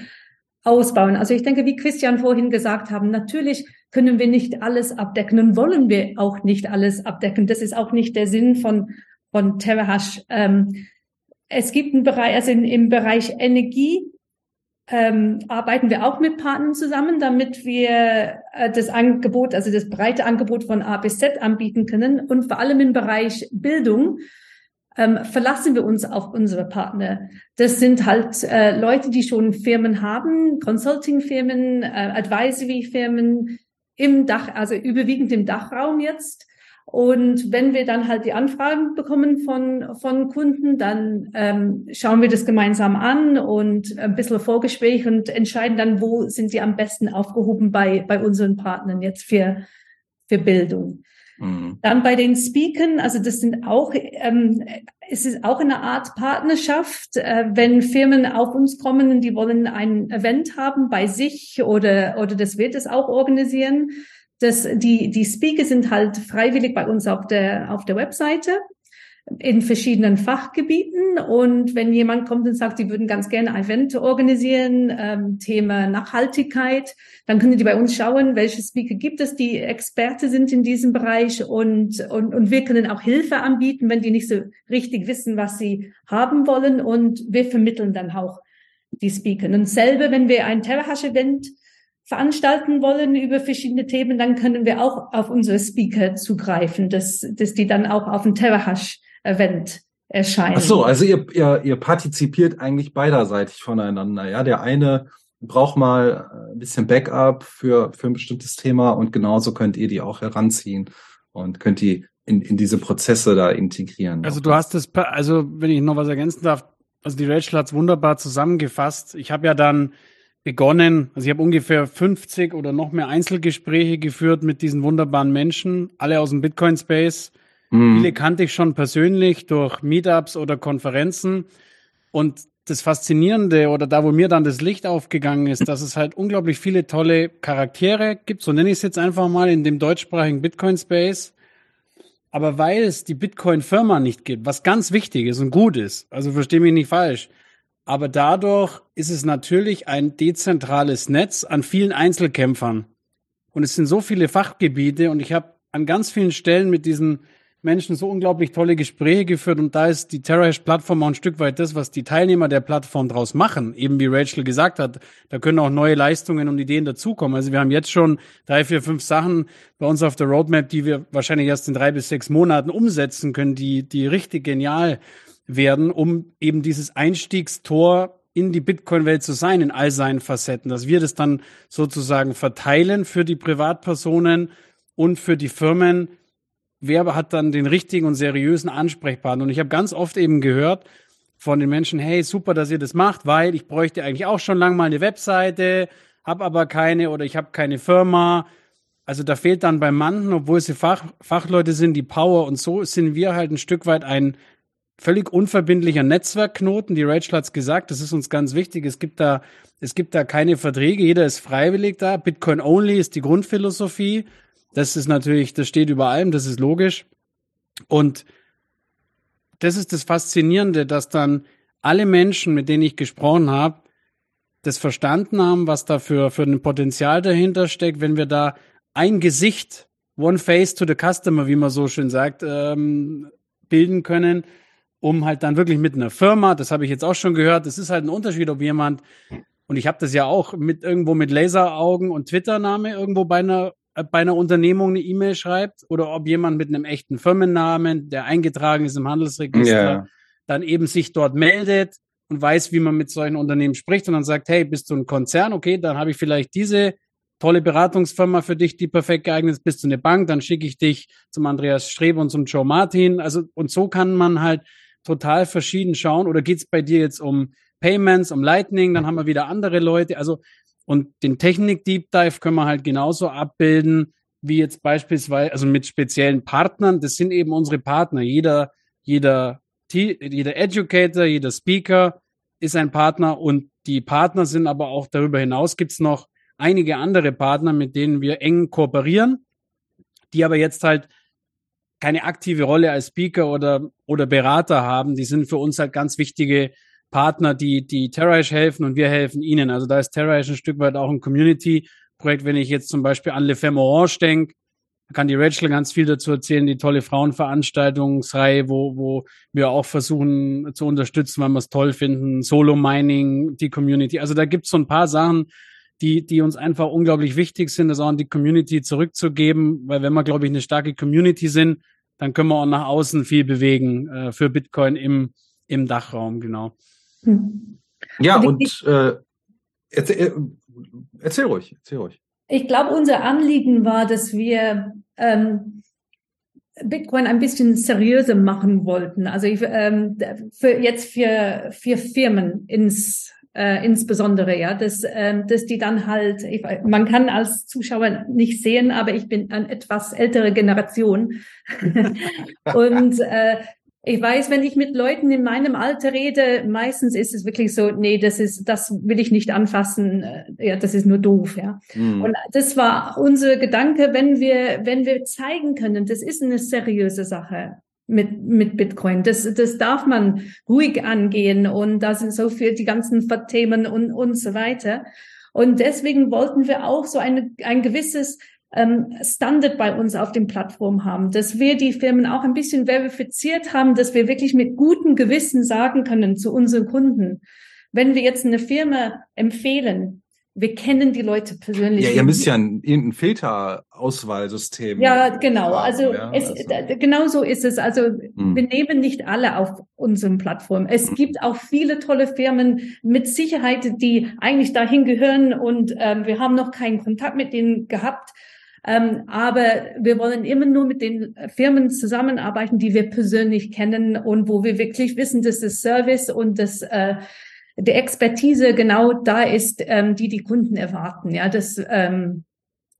Speaker 3: ausbauen. Also ich denke, wie Christian vorhin gesagt haben, natürlich können wir nicht alles abdecken und wollen wir auch nicht alles abdecken. Das ist auch nicht der Sinn von, von TerraHash. Ähm, es gibt einen Bereich, also in, im Bereich Energie ähm, arbeiten wir auch mit Partnern zusammen, damit wir äh, das Angebot, also das breite Angebot von A bis Z anbieten können und vor allem im Bereich Bildung ähm, verlassen wir uns auf unsere Partner. Das sind halt äh, Leute, die schon Firmen haben, Consulting-Firmen, äh, Advisory-Firmen im Dach, also überwiegend im Dachraum jetzt. Und wenn wir dann halt die Anfragen bekommen von, von Kunden, dann ähm, schauen wir das gemeinsam an und ein bisschen Vorgespräch und entscheiden dann, wo sind sie am besten aufgehoben bei, bei unseren Partnern jetzt für, für Bildung. Mhm. Dann bei den Speakern, also das sind auch, ähm, es ist auch eine Art Partnerschaft, äh, wenn Firmen auf uns kommen und die wollen ein Event haben bei sich oder, oder das wird es auch organisieren. Das, die, die Speaker sind halt freiwillig bei uns auf der, auf der Webseite in verschiedenen Fachgebieten. Und wenn jemand kommt und sagt, sie würden ganz gerne ein Event organisieren, ähm, Thema Nachhaltigkeit, dann können die bei uns schauen, welche Speaker gibt es, die Experte sind in diesem Bereich und, und, und wir können auch Hilfe anbieten, wenn die nicht so richtig wissen, was sie haben wollen. Und wir vermitteln dann auch die Speaker. Und selber, wenn wir ein TerraHash-Event veranstalten wollen über verschiedene Themen, dann können wir auch auf unsere Speaker zugreifen, dass, dass die dann auch auf dem TerraHash Event erscheinen.
Speaker 1: Ach so, also ihr, ihr, ihr partizipiert eigentlich beiderseitig voneinander. Ja, der eine braucht mal ein bisschen Backup für, für ein bestimmtes Thema und genauso könnt ihr die auch heranziehen und könnt die in, in diese Prozesse da integrieren.
Speaker 2: Also du hast es, also wenn ich noch was ergänzen darf, also die Rachel hat es wunderbar zusammengefasst. Ich habe ja dann begonnen, also ich habe ungefähr 50 oder noch mehr Einzelgespräche geführt mit diesen wunderbaren Menschen, alle aus dem Bitcoin-Space Mhm. Viele kannte ich schon persönlich durch Meetups oder Konferenzen. Und das Faszinierende oder da, wo mir dann das Licht aufgegangen ist, dass es halt unglaublich viele tolle Charaktere gibt, so nenne ich es jetzt einfach mal in dem deutschsprachigen Bitcoin-Space. Aber weil es die Bitcoin-Firma nicht gibt, was ganz wichtig ist und gut ist, also verstehe mich nicht falsch, aber dadurch ist es natürlich ein dezentrales Netz an vielen Einzelkämpfern. Und es sind so viele Fachgebiete und ich habe an ganz vielen Stellen mit diesen Menschen so unglaublich tolle Gespräche geführt und da ist die TerraHash-Plattform auch ein Stück weit das, was die Teilnehmer der Plattform draus machen. Eben wie Rachel gesagt hat, da können auch neue Leistungen und Ideen dazukommen. Also wir haben jetzt schon drei, vier, fünf Sachen bei uns auf der Roadmap, die wir wahrscheinlich erst in drei bis sechs Monaten umsetzen können, die, die richtig genial werden, um eben dieses Einstiegstor in die Bitcoin-Welt zu sein, in all seinen Facetten, dass wir das dann sozusagen verteilen für die Privatpersonen und für die Firmen, wer hat dann den richtigen und seriösen Ansprechpartner? Und ich habe ganz oft eben gehört von den Menschen, hey, super, dass ihr das macht, weil ich bräuchte eigentlich auch schon lange mal eine Webseite, habe aber keine oder ich habe keine Firma. Also da fehlt dann bei manchen, obwohl sie Fach, Fachleute sind, die Power. Und so sind wir halt ein Stück weit ein völlig unverbindlicher Netzwerkknoten. Die Rachel hat's gesagt, das ist uns ganz wichtig. Es gibt da, es gibt da keine Verträge, jeder ist freiwillig da. Bitcoin only ist die Grundphilosophie. Das ist natürlich, das steht über allem, das ist logisch. Und das ist das Faszinierende, dass dann alle Menschen, mit denen ich gesprochen habe, das verstanden haben, was da für, für ein Potenzial dahinter steckt, wenn wir da ein Gesicht, one face to the customer, wie man so schön sagt, ähm, bilden können, um halt dann wirklich mit einer Firma, das habe ich jetzt auch schon gehört, das ist halt ein Unterschied, ob jemand, und ich habe das ja auch mit irgendwo mit Laseraugen und Twitter-Name irgendwo bei einer bei einer Unternehmung eine E-Mail schreibt oder ob jemand mit einem echten Firmennamen, der eingetragen ist im Handelsregister, yeah. dann eben sich dort meldet und weiß, wie man mit solchen Unternehmen spricht und dann sagt, hey, bist du ein Konzern? Okay, dann habe ich vielleicht diese tolle Beratungsfirma für dich, die perfekt geeignet ist. Bist du eine Bank? Dann schicke ich dich zum Andreas Strebe und zum Joe Martin. Also, und so kann man halt total verschieden schauen. Oder geht's bei dir jetzt um Payments, um Lightning? Dann haben wir wieder andere Leute. Also, und den Technik-Deep Dive können wir halt genauso abbilden, wie jetzt beispielsweise, also mit speziellen Partnern. Das sind eben unsere Partner. Jeder, jeder, jeder Educator, jeder Speaker ist ein Partner und die Partner sind aber auch darüber hinaus gibt's noch einige andere Partner, mit denen wir eng kooperieren, die aber jetzt halt keine aktive Rolle als Speaker oder, oder Berater haben. Die sind für uns halt ganz wichtige Partner, die, die Terraish helfen und wir helfen ihnen. Also da ist Terraish ein Stück weit auch ein Community-Projekt. Wenn ich jetzt zum Beispiel an Le Femme Orange denke, kann die Rachel ganz viel dazu erzählen, die tolle Frauenveranstaltungsreihe, wo, wo wir auch versuchen zu unterstützen, weil wir es toll finden. Solo Mining, die Community. Also da gibt es so ein paar Sachen, die, die uns einfach unglaublich wichtig sind, das auch an die Community zurückzugeben, weil wenn wir, glaube ich, eine starke Community sind, dann können wir auch nach außen viel bewegen äh, für Bitcoin im, im Dachraum, genau.
Speaker 1: Hm. Ja, und äh, erzähl, äh, erzähl ruhig, erzähl ruhig.
Speaker 3: Ich glaube, unser Anliegen war, dass wir ähm, Bitcoin ein bisschen seriöser machen wollten. Also ich, ähm, für jetzt für für Firmen ins äh, insbesondere, ja, dass, ähm, dass die dann halt, ich, man kann als Zuschauer nicht sehen, aber ich bin eine etwas ältere Generation. und äh, ich weiß, wenn ich mit Leuten in meinem Alter rede, meistens ist es wirklich so, nee, das ist, das will ich nicht anfassen, äh, ja, das ist nur doof, ja. Mhm. Und das war unser Gedanke, wenn wir, wenn wir zeigen können, das ist eine seriöse Sache mit, mit Bitcoin. Das, das darf man ruhig angehen und da sind so viel die ganzen Themen und, und so weiter. Und deswegen wollten wir auch so eine, ein gewisses ähm, Standard bei uns auf den Plattformen haben, dass wir die Firmen auch ein bisschen verifiziert haben, dass wir wirklich mit gutem Gewissen sagen können zu unseren Kunden, wenn wir jetzt eine Firma empfehlen, wir kennen die Leute persönlich.
Speaker 1: Ja, ihr müsst ja ein, irgendein Filterauswahlsystem.
Speaker 3: Ja, genau. Haben, also, ja, es, also. genau so ist es. Also hm. wir nehmen nicht alle auf unseren Plattformen. Es hm. gibt auch viele tolle Firmen mit Sicherheit, die eigentlich dahin gehören und ähm, wir haben noch keinen Kontakt mit denen gehabt. Ähm, aber wir wollen immer nur mit den Firmen zusammenarbeiten, die wir persönlich kennen und wo wir wirklich wissen, dass das Service und das äh, die Expertise genau da ist, ähm, die die Kunden erwarten. Ja, dass, ähm,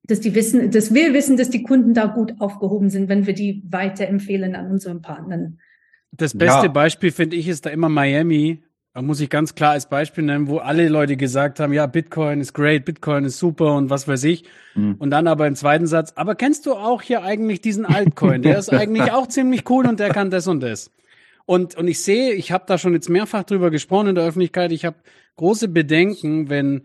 Speaker 3: dass die wissen, dass wir wissen, dass die Kunden da gut aufgehoben sind, wenn wir die weiterempfehlen an unseren Partnern.
Speaker 2: Das beste ja. Beispiel finde ich ist da immer Miami, da muss ich ganz klar als Beispiel nennen, wo alle Leute gesagt haben, ja, Bitcoin ist great, Bitcoin ist super und was weiß ich. Mhm. Und dann aber im zweiten Satz, aber kennst du auch hier eigentlich diesen Altcoin? Der ist eigentlich auch ziemlich cool und der kann das und das. Und, und ich sehe, ich habe da schon jetzt mehrfach drüber gesprochen in der Öffentlichkeit, ich habe große Bedenken, wenn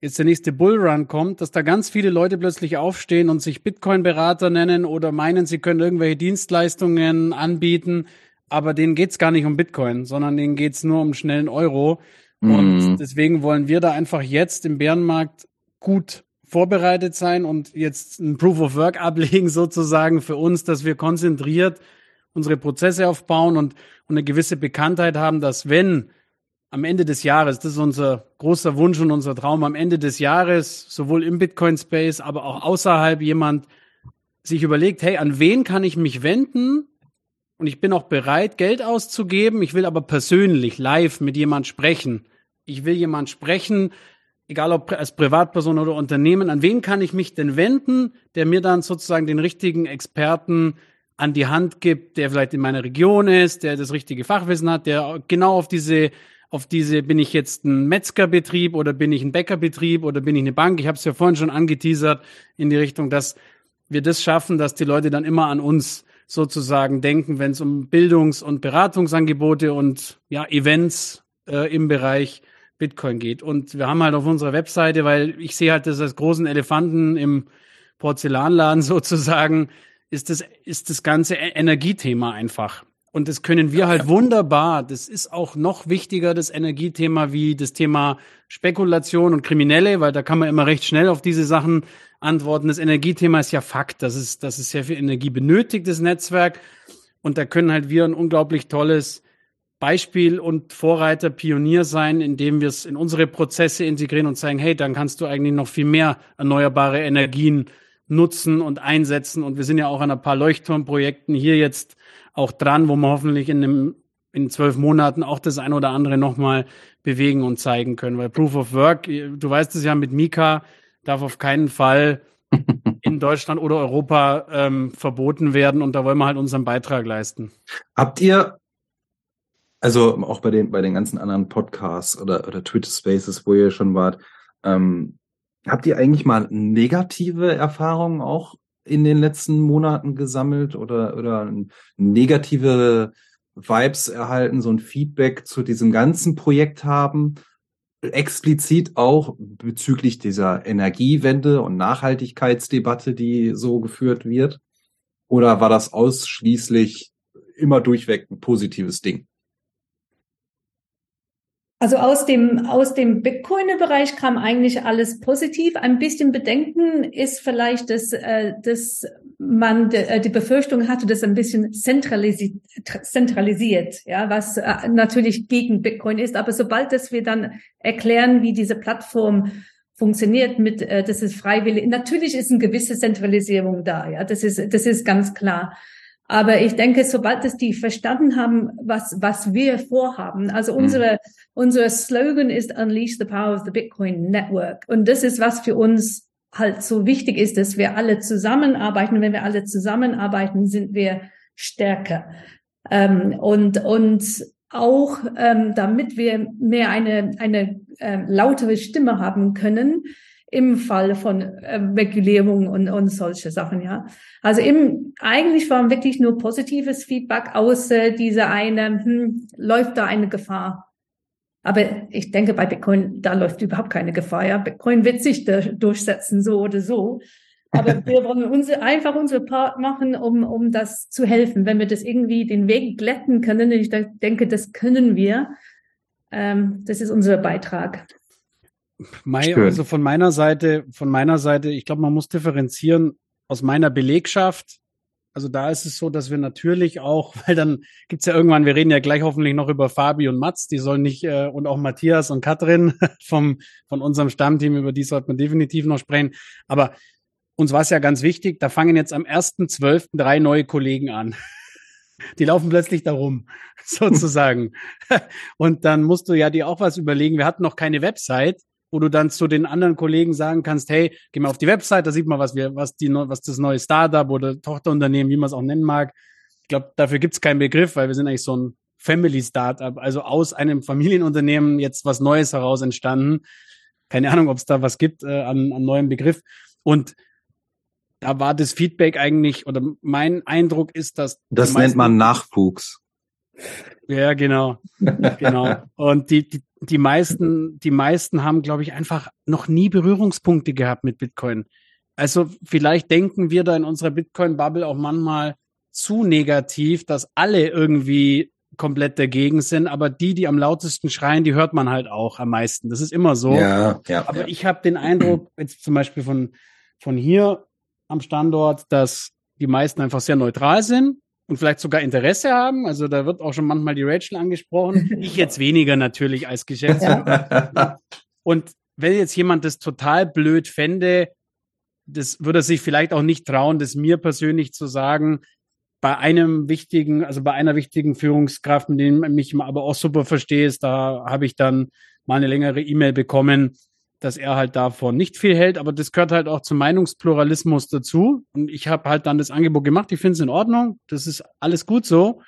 Speaker 2: jetzt der nächste Bullrun kommt, dass da ganz viele Leute plötzlich aufstehen und sich Bitcoin-Berater nennen oder meinen, sie können irgendwelche Dienstleistungen anbieten aber denen geht's gar nicht um Bitcoin, sondern denen geht's nur um schnellen Euro. Mhm. Und deswegen wollen wir da einfach jetzt im Bärenmarkt gut vorbereitet sein und jetzt ein Proof of Work ablegen sozusagen für uns, dass wir konzentriert unsere Prozesse aufbauen und, und eine gewisse Bekanntheit haben, dass wenn am Ende des Jahres, das ist unser großer Wunsch und unser Traum, am Ende des Jahres sowohl im Bitcoin Space, aber auch außerhalb jemand sich überlegt, hey, an wen kann ich mich wenden, und ich bin auch bereit, Geld auszugeben. Ich will aber persönlich, live mit jemand sprechen. Ich will jemand sprechen, egal ob als Privatperson oder Unternehmen. An wen kann ich mich denn wenden, der mir dann sozusagen den richtigen Experten an die Hand gibt, der vielleicht in meiner Region ist, der das richtige Fachwissen hat, der genau auf diese auf diese, bin ich jetzt ein Metzgerbetrieb oder bin ich ein Bäckerbetrieb oder bin ich eine Bank? Ich habe es ja vorhin schon angeteasert in die Richtung, dass wir das schaffen, dass die Leute dann immer an uns sozusagen denken, wenn es um Bildungs- und Beratungsangebote und ja, Events äh, im Bereich Bitcoin geht. Und wir haben halt auf unserer Webseite, weil ich sehe halt das als großen Elefanten im Porzellanladen sozusagen, ist das, ist das ganze e-, Energiethema einfach. Und das können wir halt wunderbar. Das ist auch noch wichtiger, das Energiethema, wie das Thema Spekulation und Kriminelle, weil da kann man immer recht schnell auf diese Sachen antworten. Das Energiethema ist ja Fakt, dass es, dass es sehr viel Energie benötigt, das Netzwerk. Und da können halt wir ein unglaublich tolles Beispiel und Vorreiter, Pionier sein, indem wir es in unsere Prozesse integrieren und sagen, hey, dann kannst du eigentlich noch viel mehr erneuerbare Energien nutzen und einsetzen. Und wir sind ja auch an ein paar Leuchtturmprojekten hier jetzt auch dran, wo wir hoffentlich in einem in zwölf Monaten auch das ein oder andere nochmal bewegen und zeigen können. Weil Proof of Work, du weißt es ja mit Mika, darf auf keinen Fall in Deutschland oder Europa ähm, verboten werden und da wollen wir halt unseren Beitrag leisten.
Speaker 1: Habt ihr, also auch bei den, bei den ganzen anderen Podcasts oder, oder Twitter Spaces, wo ihr schon wart, ähm, habt ihr eigentlich mal negative Erfahrungen auch in den letzten Monaten gesammelt oder, oder negative Vibes erhalten, so ein Feedback zu diesem ganzen Projekt haben? Explizit auch bezüglich dieser Energiewende und Nachhaltigkeitsdebatte, die so geführt wird? Oder war das ausschließlich immer durchweg ein positives Ding?
Speaker 3: Also aus dem, aus dem Bitcoin-Bereich kam eigentlich alles positiv. Ein bisschen Bedenken ist vielleicht, dass, äh, dass man de, äh, die Befürchtung hatte, dass ein bisschen zentralisiert, zentralisiert, ja, was äh, natürlich gegen Bitcoin ist. Aber sobald dass wir dann erklären, wie diese Plattform funktioniert mit, äh, das ist freiwillig. Natürlich ist eine gewisse Zentralisierung da, ja, das ist, das ist ganz klar. Aber ich denke, sobald es die verstanden haben, was, was wir vorhaben, also mhm. unsere, unser Slogan ist Unleash the Power of the Bitcoin Network. Und das ist, was für uns halt so wichtig ist, dass wir alle zusammenarbeiten. Wenn wir alle zusammenarbeiten, sind wir stärker. Ähm, und, und auch, ähm, damit wir mehr eine, eine äh, lautere Stimme haben können, im Fall von äh, Regulierung und, und solche Sachen, ja. Also im, eigentlich war wirklich nur positives Feedback, außer diese eine, hm, läuft da eine Gefahr. Aber ich denke, bei Bitcoin, da läuft überhaupt keine Gefahr, ja. Bitcoin wird sich durchsetzen, so oder so. Aber wir wollen unsere, einfach unsere Part machen, um, um das zu helfen. Wenn wir das irgendwie den Weg glätten können, ich denke, das können wir. Ähm, das ist unser Beitrag.
Speaker 2: Mai, also von meiner Seite, von meiner Seite, ich glaube, man muss differenzieren aus meiner Belegschaft. Also da ist es so, dass wir natürlich auch, weil dann gibt's ja irgendwann, wir reden ja gleich hoffentlich noch über Fabi und Mats, die sollen nicht, äh, und auch Matthias und Katrin vom, von unserem Stammteam, über die sollte man definitiv noch sprechen. Aber uns war es ja ganz wichtig, da fangen jetzt am 1.12. drei neue Kollegen an. Die laufen plötzlich darum, sozusagen. Und dann musst du ja dir auch was überlegen. Wir hatten noch keine Website wo du dann zu den anderen Kollegen sagen kannst, hey, geh mal auf die Website, da sieht man, was wir, was die, was das neue Startup oder Tochterunternehmen, wie man es auch nennen mag. Ich glaube, dafür gibt es keinen Begriff, weil wir sind eigentlich so ein Family Startup, also aus einem Familienunternehmen jetzt was Neues heraus entstanden. Keine Ahnung, ob es da was gibt äh, an, an neuem Begriff. Und da war das Feedback eigentlich, oder mein Eindruck ist, dass.
Speaker 1: Das nennt man Nachwuchs.
Speaker 2: Ja, genau. genau. Und die, die, die meisten, die meisten haben, glaube ich, einfach noch nie Berührungspunkte gehabt mit Bitcoin. Also vielleicht denken wir da in unserer Bitcoin-Bubble auch manchmal zu negativ, dass alle irgendwie komplett dagegen sind, aber die, die am lautesten schreien, die hört man halt auch am meisten. Das ist immer so.
Speaker 1: Ja, ja,
Speaker 2: aber
Speaker 1: ja.
Speaker 2: ich habe den Eindruck, jetzt zum Beispiel von, von hier am Standort, dass die meisten einfach sehr neutral sind und vielleicht sogar Interesse haben. Also da wird auch schon manchmal die Rachel angesprochen. Ich jetzt weniger natürlich als Geschäftsführer. und wenn jetzt jemand das total blöd fände, das würde er sich vielleicht auch nicht trauen, das mir persönlich zu sagen. Bei einem wichtigen, also bei einer wichtigen Führungskraft, mit dem ich mich aber auch super verstehe, ist, da habe ich dann mal eine längere E-Mail bekommen, dass er halt davon nicht viel hält, aber das gehört halt auch zum Meinungspluralismus dazu. Und ich habe halt dann das Angebot gemacht, ich finde es in Ordnung, das ist alles gut so.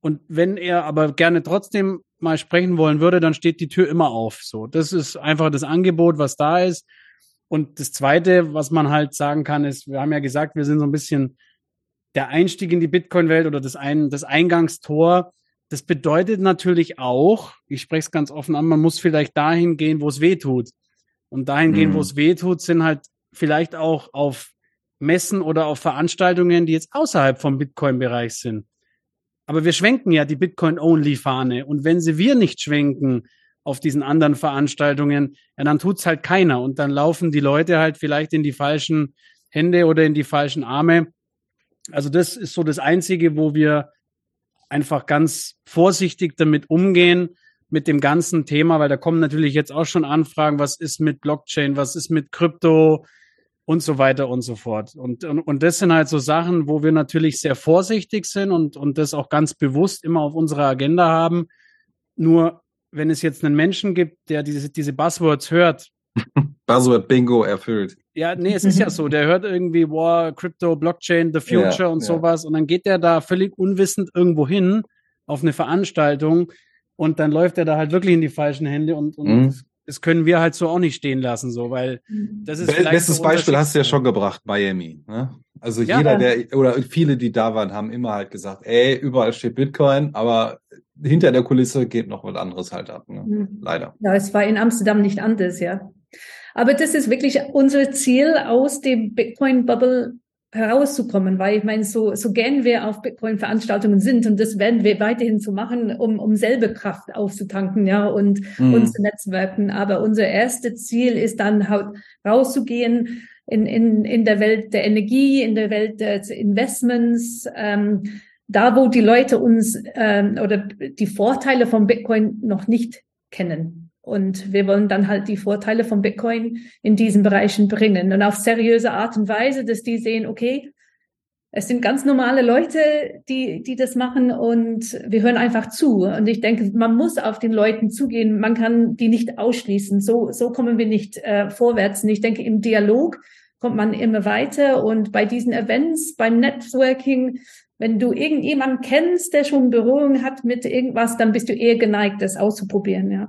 Speaker 2: Und wenn er aber gerne trotzdem mal sprechen wollen würde, dann steht die Tür immer auf. So, das ist einfach das Angebot, was da ist. Und das Zweite, was man halt sagen kann, ist, wir haben ja gesagt, wir sind so ein bisschen der Einstieg in die Bitcoin-Welt oder das, ein, das Eingangstor, das bedeutet natürlich auch, ich spreche es ganz offen an, man muss vielleicht dahin gehen, wo es weh tut. Und dahin gehen, mhm. wo es weh tut, sind halt vielleicht auch auf Messen oder auf Veranstaltungen, die jetzt außerhalb vom Bitcoin-Bereich sind. Aber wir schwenken ja die Bitcoin-Only-Fahne. Und wenn sie wir nicht schwenken auf diesen anderen Veranstaltungen, ja, dann tut's halt keiner. Und dann laufen die Leute halt vielleicht in die falschen Hände oder in die falschen Arme. Also das ist so das Einzige, wo wir einfach ganz vorsichtig damit umgehen, mit dem ganzen Thema, weil da kommen natürlich jetzt auch schon Anfragen, was ist mit Blockchain, was ist mit Krypto, und so weiter und so fort. Und, und, und das sind halt so Sachen, wo wir natürlich sehr vorsichtig sind und, und das auch ganz bewusst immer auf unserer Agenda haben. Nur wenn es jetzt einen Menschen gibt, der diese, diese Buzzwords hört.
Speaker 1: Buzzword Bingo erfüllt.
Speaker 2: Ja, nee, es ist ja so. Der hört irgendwie War, Crypto, Blockchain, The Future ja, und ja. sowas. Und dann geht der da völlig unwissend irgendwo hin auf eine Veranstaltung und dann läuft er da halt wirklich in die falschen Hände und, und mhm das können wir halt so auch nicht stehen lassen, so, weil
Speaker 1: mhm. das ist Be Bestes Beispiel hast du ja schon gebracht, Miami. Ne? Also ja, jeder, der oder viele, die da waren, haben immer halt gesagt, ey, überall steht Bitcoin, aber hinter der Kulisse geht noch was anderes halt ab. Ne? Mhm. Leider.
Speaker 3: Ja, es war in Amsterdam nicht anders, ja. Aber das ist wirklich unser Ziel, aus dem Bitcoin-Bubble herauszukommen, weil ich meine, so, so gern wir auf Bitcoin-Veranstaltungen sind und das werden wir weiterhin so machen, um, um selber Kraft aufzutanken, ja, und mhm. uns zu netzwerken. Aber unser erstes Ziel ist dann rauszugehen in, in, in der Welt der Energie, in der Welt des Investments, ähm, da wo die Leute uns ähm, oder die Vorteile von Bitcoin noch nicht kennen. Und wir wollen dann halt die Vorteile von Bitcoin in diesen Bereichen bringen und auf seriöse Art und Weise, dass die sehen, okay, es sind ganz normale Leute, die, die das machen und wir hören einfach zu. Und ich denke, man muss auf den Leuten zugehen. Man kann die nicht ausschließen. So, so kommen wir nicht äh, vorwärts. Und ich denke, im Dialog kommt man immer weiter. Und bei diesen Events, beim Networking, wenn du irgendjemanden kennst, der schon Berührung hat mit irgendwas, dann bist du eher geneigt, das auszuprobieren, ja.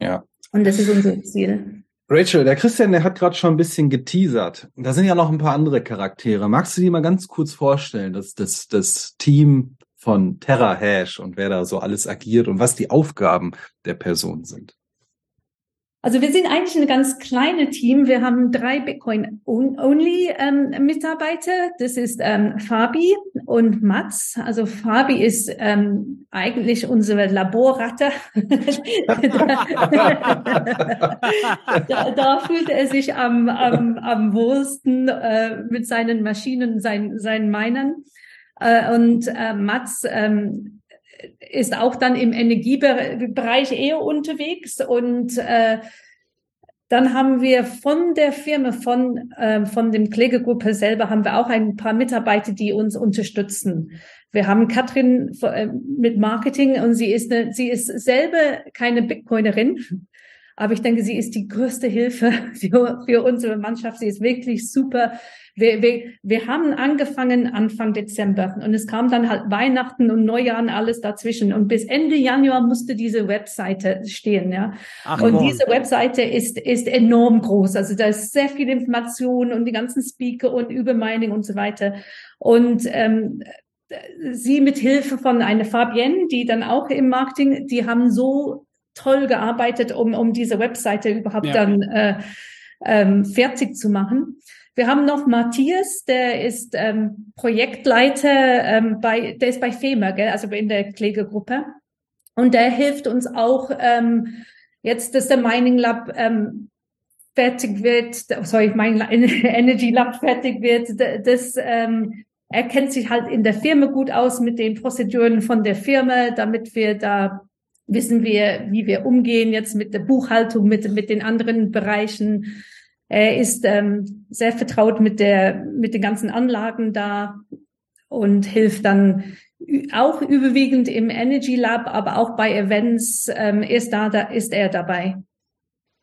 Speaker 1: Ja.
Speaker 3: Und das ist unser Ziel.
Speaker 1: Rachel, der Christian, der hat gerade schon ein bisschen geteasert. Da sind ja noch ein paar andere Charaktere. Magst du dir mal ganz kurz vorstellen, dass das, das Team von Terra Hash und wer da so alles agiert und was die Aufgaben der Person sind?
Speaker 3: Also wir sind eigentlich ein ganz kleines Team. Wir haben drei Bitcoin-Only-Mitarbeiter. Ähm, das ist ähm, Fabi und Mats. Also Fabi ist ähm, eigentlich unsere Laborratte. da, da, fühlt er sich am, am, am wohlsten äh, mit seinen Maschinen, sein, seinen Minern. Äh, und äh, Mats ähm, ist auch dann im Energiebereich eher unterwegs und äh, dann haben wir von der Firma, von, äh, von dem Klägergruppe selber, haben wir auch ein paar Mitarbeiter, die uns unterstützen. Wir haben Katrin äh, mit Marketing und sie ist, eine, sie ist selber keine Bitcoinerin, aber ich denke, sie ist die größte Hilfe für, für unsere Mannschaft. Sie ist wirklich super. Wir, wir, wir haben angefangen Anfang Dezember und es kam dann halt Weihnachten und Neujahr und alles dazwischen. Und bis Ende Januar musste diese Webseite stehen, ja. Ach, und Mann. diese Webseite ist, ist enorm groß. Also da ist sehr viel Information und die ganzen Speaker und Übermining und so weiter. Und ähm, sie mit Hilfe von einer Fabienne, die dann auch im Marketing, die haben so toll gearbeitet, um, um diese Webseite überhaupt ja. dann äh, ähm, fertig zu machen. Wir haben noch Matthias, der ist ähm, Projektleiter ähm, bei, der ist bei FEMA, gell, also in der Klägergruppe. Und der hilft uns auch ähm, jetzt, dass der Mining Lab ähm, fertig wird, sorry, mein Energy Lab fertig wird, das ähm, er kennt sich halt in der Firma gut aus mit den Prozeduren von der Firma, damit wir da wissen wir, wie wir umgehen jetzt mit der Buchhaltung, mit, mit den anderen Bereichen. Er ist ähm, sehr vertraut mit der, mit den ganzen Anlagen da und hilft dann auch überwiegend im Energy Lab, aber auch bei Events ähm, ist da, da ist er dabei.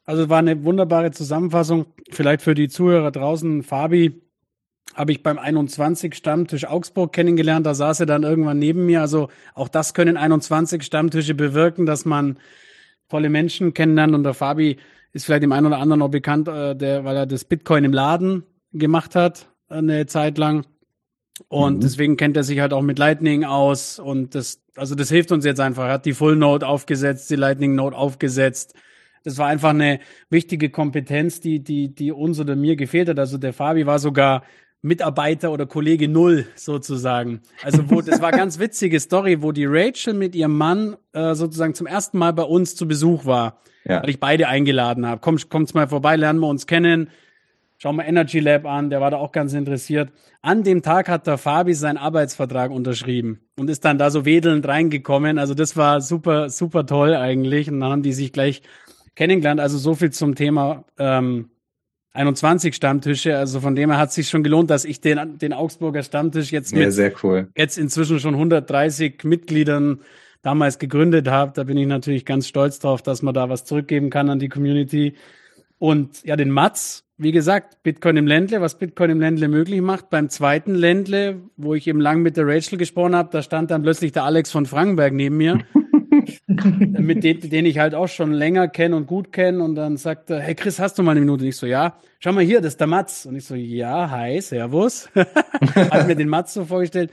Speaker 2: Also war eine wunderbare Zusammenfassung. Vielleicht für die Zuhörer draußen, Fabi, habe ich beim 21 Stammtisch Augsburg kennengelernt. Da saß er dann irgendwann neben mir. Also auch das können 21 Stammtische bewirken, dass man tolle Menschen kennenlernt. Und der Fabi ist vielleicht dem einen oder anderen auch bekannt, äh, der, weil er das Bitcoin im Laden gemacht hat eine Zeit lang. Und mhm. deswegen kennt er sich halt auch mit Lightning aus. Und das, also das hilft uns jetzt einfach. Er hat die Full Node aufgesetzt, die Lightning Node aufgesetzt. Das war einfach eine wichtige Kompetenz, die, die, die uns oder mir gefehlt hat. Also der Fabi war sogar Mitarbeiter oder Kollege Null sozusagen. Also wo, das war ganz witzige Story, wo die Rachel mit ihrem Mann äh, sozusagen zum ersten Mal bei uns zu Besuch war, ja. weil ich beide eingeladen habe. Komm, kommt's mal vorbei, lernen wir uns kennen. Schau mal Energy Lab an, der war da auch ganz interessiert. An dem Tag hat der Fabi seinen Arbeitsvertrag unterschrieben und ist dann da so wedelnd reingekommen. Also das war super, super toll eigentlich. Und dann haben die sich gleich kennengelernt. Also so viel zum Thema ähm, 21 Stammtische. Also von dem her hat es sich schon gelohnt, dass ich den, den Augsburger Stammtisch jetzt
Speaker 1: mit sehr cool.
Speaker 2: jetzt inzwischen schon 130 Mitgliedern damals gegründet habe. Da bin ich natürlich ganz stolz drauf, dass man da was zurückgeben kann an die Community. Und ja, den Mats, wie gesagt, Bitcoin im Ländle, was Bitcoin im Ländle möglich macht. Beim zweiten Ländle, wo ich eben lang mit der Rachel gesprochen habe, da stand dann plötzlich der Alex von Frankenberg neben mir. mit dem, den ich halt auch schon länger kenne und gut kenne. Und dann sagt er, hey Chris, hast du mal eine Minute? Und ich so, ja. Schau mal hier, das ist der Mats. Und ich so, ja, hi, servus. hat mir den Mats so vorgestellt.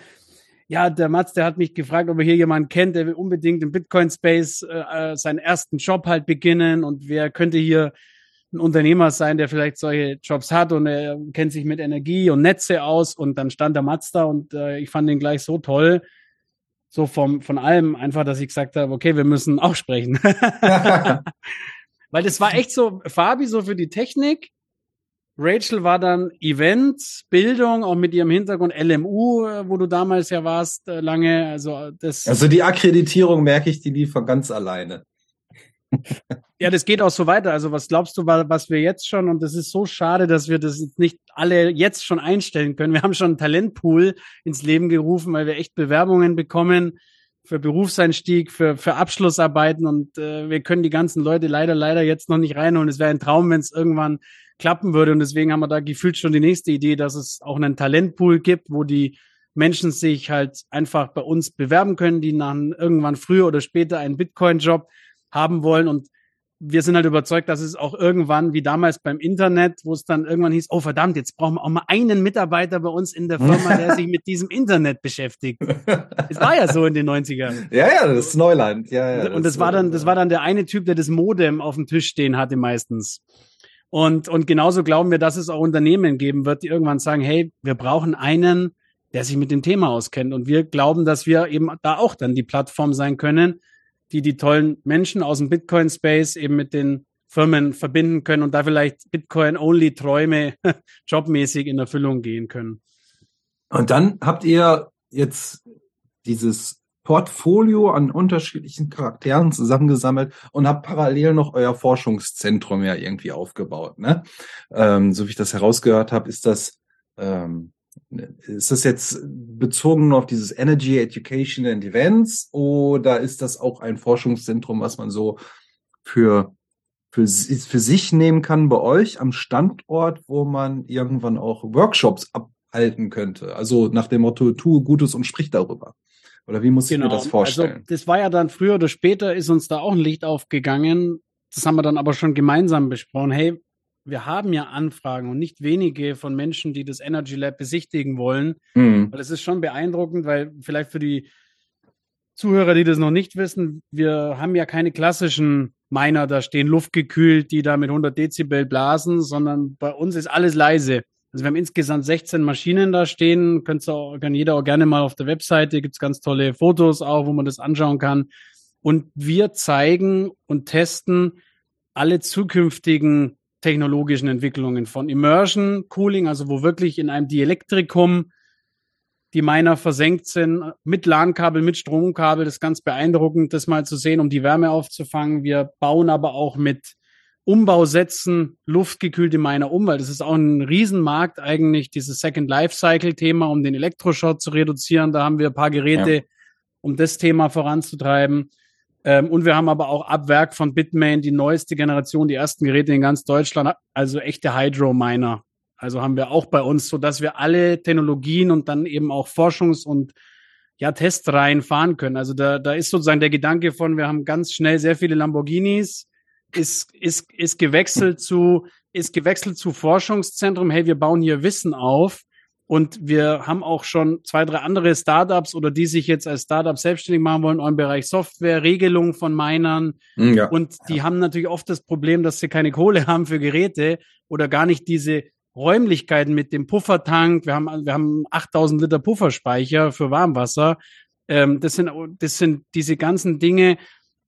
Speaker 2: Ja, der Mats, der hat mich gefragt, ob er hier jemanden kennt, der will unbedingt im Bitcoin-Space äh, äh, seinen ersten Job halt beginnen und wer könnte hier ein Unternehmer sein, der vielleicht solche Jobs hat und er kennt sich mit Energie und Netze aus und dann stand der Mats da und äh, ich fand den gleich so toll, so vom, von allem einfach, dass ich gesagt habe, okay, wir müssen auch sprechen. Weil das war echt so, Fabi so für die Technik, Rachel war dann Events, Bildung, auch mit ihrem Hintergrund LMU, äh, wo du damals ja warst, äh, lange. Also, das
Speaker 1: also die Akkreditierung merke ich, die lief von ganz alleine.
Speaker 2: Ja, das geht auch so weiter. Also was glaubst du, was wir jetzt schon, und das ist so schade, dass wir das nicht alle jetzt schon einstellen können. Wir haben schon einen Talentpool ins Leben gerufen, weil wir echt Bewerbungen bekommen für Berufseinstieg, für, für Abschlussarbeiten und äh, wir können die ganzen Leute leider, leider jetzt noch nicht reinholen. Es wäre ein Traum, wenn es irgendwann klappen würde und deswegen haben wir da gefühlt schon die nächste Idee, dass es auch einen Talentpool gibt, wo die Menschen sich halt einfach bei uns bewerben können, die nach irgendwann früher oder später einen Bitcoin-Job haben wollen. Und wir sind halt überzeugt, dass es auch irgendwann, wie damals beim Internet, wo es dann irgendwann hieß, oh verdammt, jetzt brauchen wir auch mal einen Mitarbeiter bei uns in der Firma, der sich mit diesem Internet beschäftigt. Es war ja so in den 90ern.
Speaker 1: Ja, ja, das ist Neuland. Ja,
Speaker 2: ja, und das, das war dann, das war dann der eine Typ, der das Modem auf dem Tisch stehen hatte meistens. Und, und genauso glauben wir, dass es auch Unternehmen geben wird, die irgendwann sagen, hey, wir brauchen einen, der sich mit dem Thema auskennt. Und wir glauben, dass wir eben da auch dann die Plattform sein können, die die tollen Menschen aus dem Bitcoin-Space eben mit den Firmen verbinden können und da vielleicht Bitcoin-only-Träume jobmäßig in Erfüllung gehen können.
Speaker 1: Und dann habt ihr jetzt dieses Portfolio an unterschiedlichen Charakteren zusammengesammelt und habt parallel noch euer Forschungszentrum ja irgendwie aufgebaut. Ne? Ähm, so wie ich das herausgehört habe, ist das ähm, ist das jetzt bezogen auf dieses Energy Education and Events oder ist das auch ein Forschungszentrum, was man so für, für, für sich nehmen kann bei euch am Standort, wo man irgendwann auch Workshops abhalten könnte? Also nach dem Motto, tue Gutes und sprich darüber. Oder wie muss genau. ich mir das genau. vorstellen? Also
Speaker 2: das war ja dann früher oder später ist uns da auch ein Licht aufgegangen. Das haben wir dann aber schon gemeinsam besprochen. Hey, wir haben ja Anfragen und nicht wenige von Menschen, die das Energy Lab besichtigen wollen. Mhm. Weil es ist schon beeindruckend, weil vielleicht für die Zuhörer, die das noch nicht wissen, wir haben ja keine klassischen Miner da stehen, luftgekühlt, die da mit 100 Dezibel blasen, sondern bei uns ist alles leise. Also wir haben insgesamt 16 Maschinen da stehen, könnt auch, kann jeder auch gerne mal auf der Webseite, gibt's ganz tolle Fotos auch, wo man das anschauen kann. Und wir zeigen und testen alle zukünftigen technologischen Entwicklungen von Immersion Cooling, also wo wirklich in einem Dielektrikum die Miner versenkt sind, mit LAN-Kabel, mit Stromkabel. Das ist ganz beeindruckend, das mal zu sehen, um die Wärme aufzufangen. Wir bauen aber auch mit Umbausätzen luftgekühlte Miner um, weil das ist auch ein Riesenmarkt eigentlich, dieses Second Life Cycle Thema, um den Elektroschrott zu reduzieren. Da haben wir ein paar Geräte, ja. um das Thema voranzutreiben. Ähm, und wir haben aber auch ab Werk von Bitmain die neueste Generation, die ersten Geräte in ganz Deutschland, also echte Hydro-Miner. Also haben wir auch bei uns, so dass wir alle Technologien und dann eben auch Forschungs- und ja, Testreihen fahren können. Also da, da ist sozusagen der Gedanke von, wir haben ganz schnell sehr viele Lamborghinis, ist, ist, ist gewechselt zu, ist gewechselt zu Forschungszentrum. Hey, wir bauen hier Wissen auf Und wir haben auch schon zwei, drei andere Startups oder die sich jetzt als Startup selbstständig machen wollen im Bereich Software, Regelung von Minern.
Speaker 1: Hm, Ja.
Speaker 2: Und die haben natürlich oft das Problem, dass sie keine Kohle haben für Geräte oder gar nicht diese Räumlichkeiten mit dem Puffertank. Wir haben, wir haben 8000 Liter Pufferspeicher für Warmwasser. Ähm, das sind, das sind diese ganzen Dinge,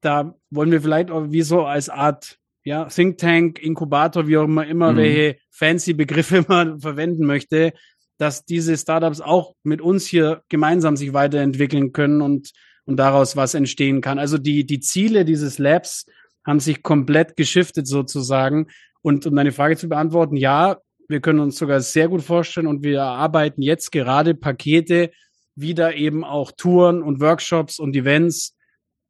Speaker 2: da wollen wir vielleicht auch wie so als Art ja, Think Tank, Inkubator, wie auch immer, immer
Speaker 1: Mhm.
Speaker 2: welche fancy Begriffe man verwenden möchte, dass diese Startups auch mit uns hier gemeinsam sich weiterentwickeln können und, und daraus was entstehen kann. Also die, die Ziele dieses Labs haben sich komplett geschiftet sozusagen. Und um deine Frage zu beantworten, ja, wir können uns sogar sehr gut vorstellen und wir erarbeiten jetzt gerade Pakete, wie da eben auch Touren und Workshops und Events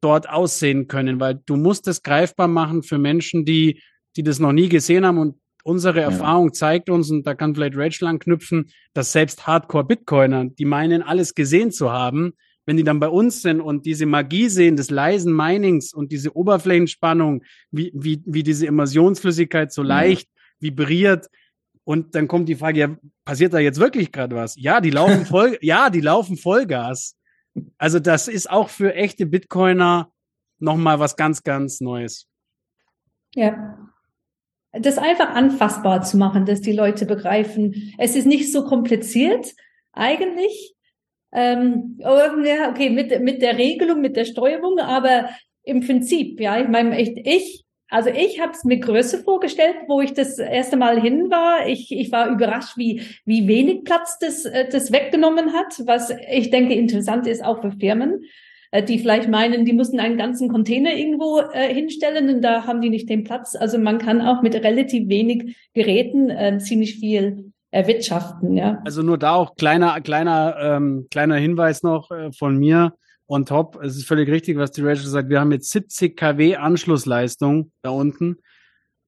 Speaker 2: dort aussehen können, weil du musst es greifbar machen für Menschen, die, die das noch nie gesehen haben und unsere
Speaker 1: Ja.
Speaker 2: Erfahrung zeigt uns, und da kann vielleicht Rachel anknüpfen, dass selbst Hardcore-Bitcoiner, die meinen, alles gesehen zu haben, wenn die dann bei uns sind und diese Magie sehen des leisen Minings und diese Oberflächenspannung, wie, wie, wie diese Immersionsflüssigkeit so
Speaker 1: Ja.
Speaker 2: leicht vibriert, und dann kommt die Frage, ja, passiert da jetzt wirklich gerade was? Ja, die laufen voll, ja, die laufen Vollgas. Also das ist auch für echte Bitcoiner nochmal was ganz, ganz Neues.
Speaker 3: Ja. Das einfach anfassbar zu machen, dass die Leute begreifen. Es ist nicht so kompliziert, eigentlich. Ähm, ja, okay, mit, mit der Regelung, mit der Steuerung, aber im Prinzip, ja, ich meine, ich, ich also ich habe es mir größer vorgestellt, wo ich das erste Mal hin war. Ich, ich war überrascht, wie, wie wenig Platz das, äh, das weggenommen hat, was ich denke interessant ist auch für Firmen, die vielleicht meinen, die müssen einen ganzen Container irgendwo äh, hinstellen und da haben die nicht den Platz. Also man kann auch mit relativ wenig Geräten äh, ziemlich viel erwirtschaften, ja.
Speaker 2: Also nur da auch kleiner, kleiner, ähm, kleiner Hinweis noch äh, von mir on top. Es ist völlig richtig, was die Rachel sagt. Wir haben jetzt 70 kW Anschlussleistung da unten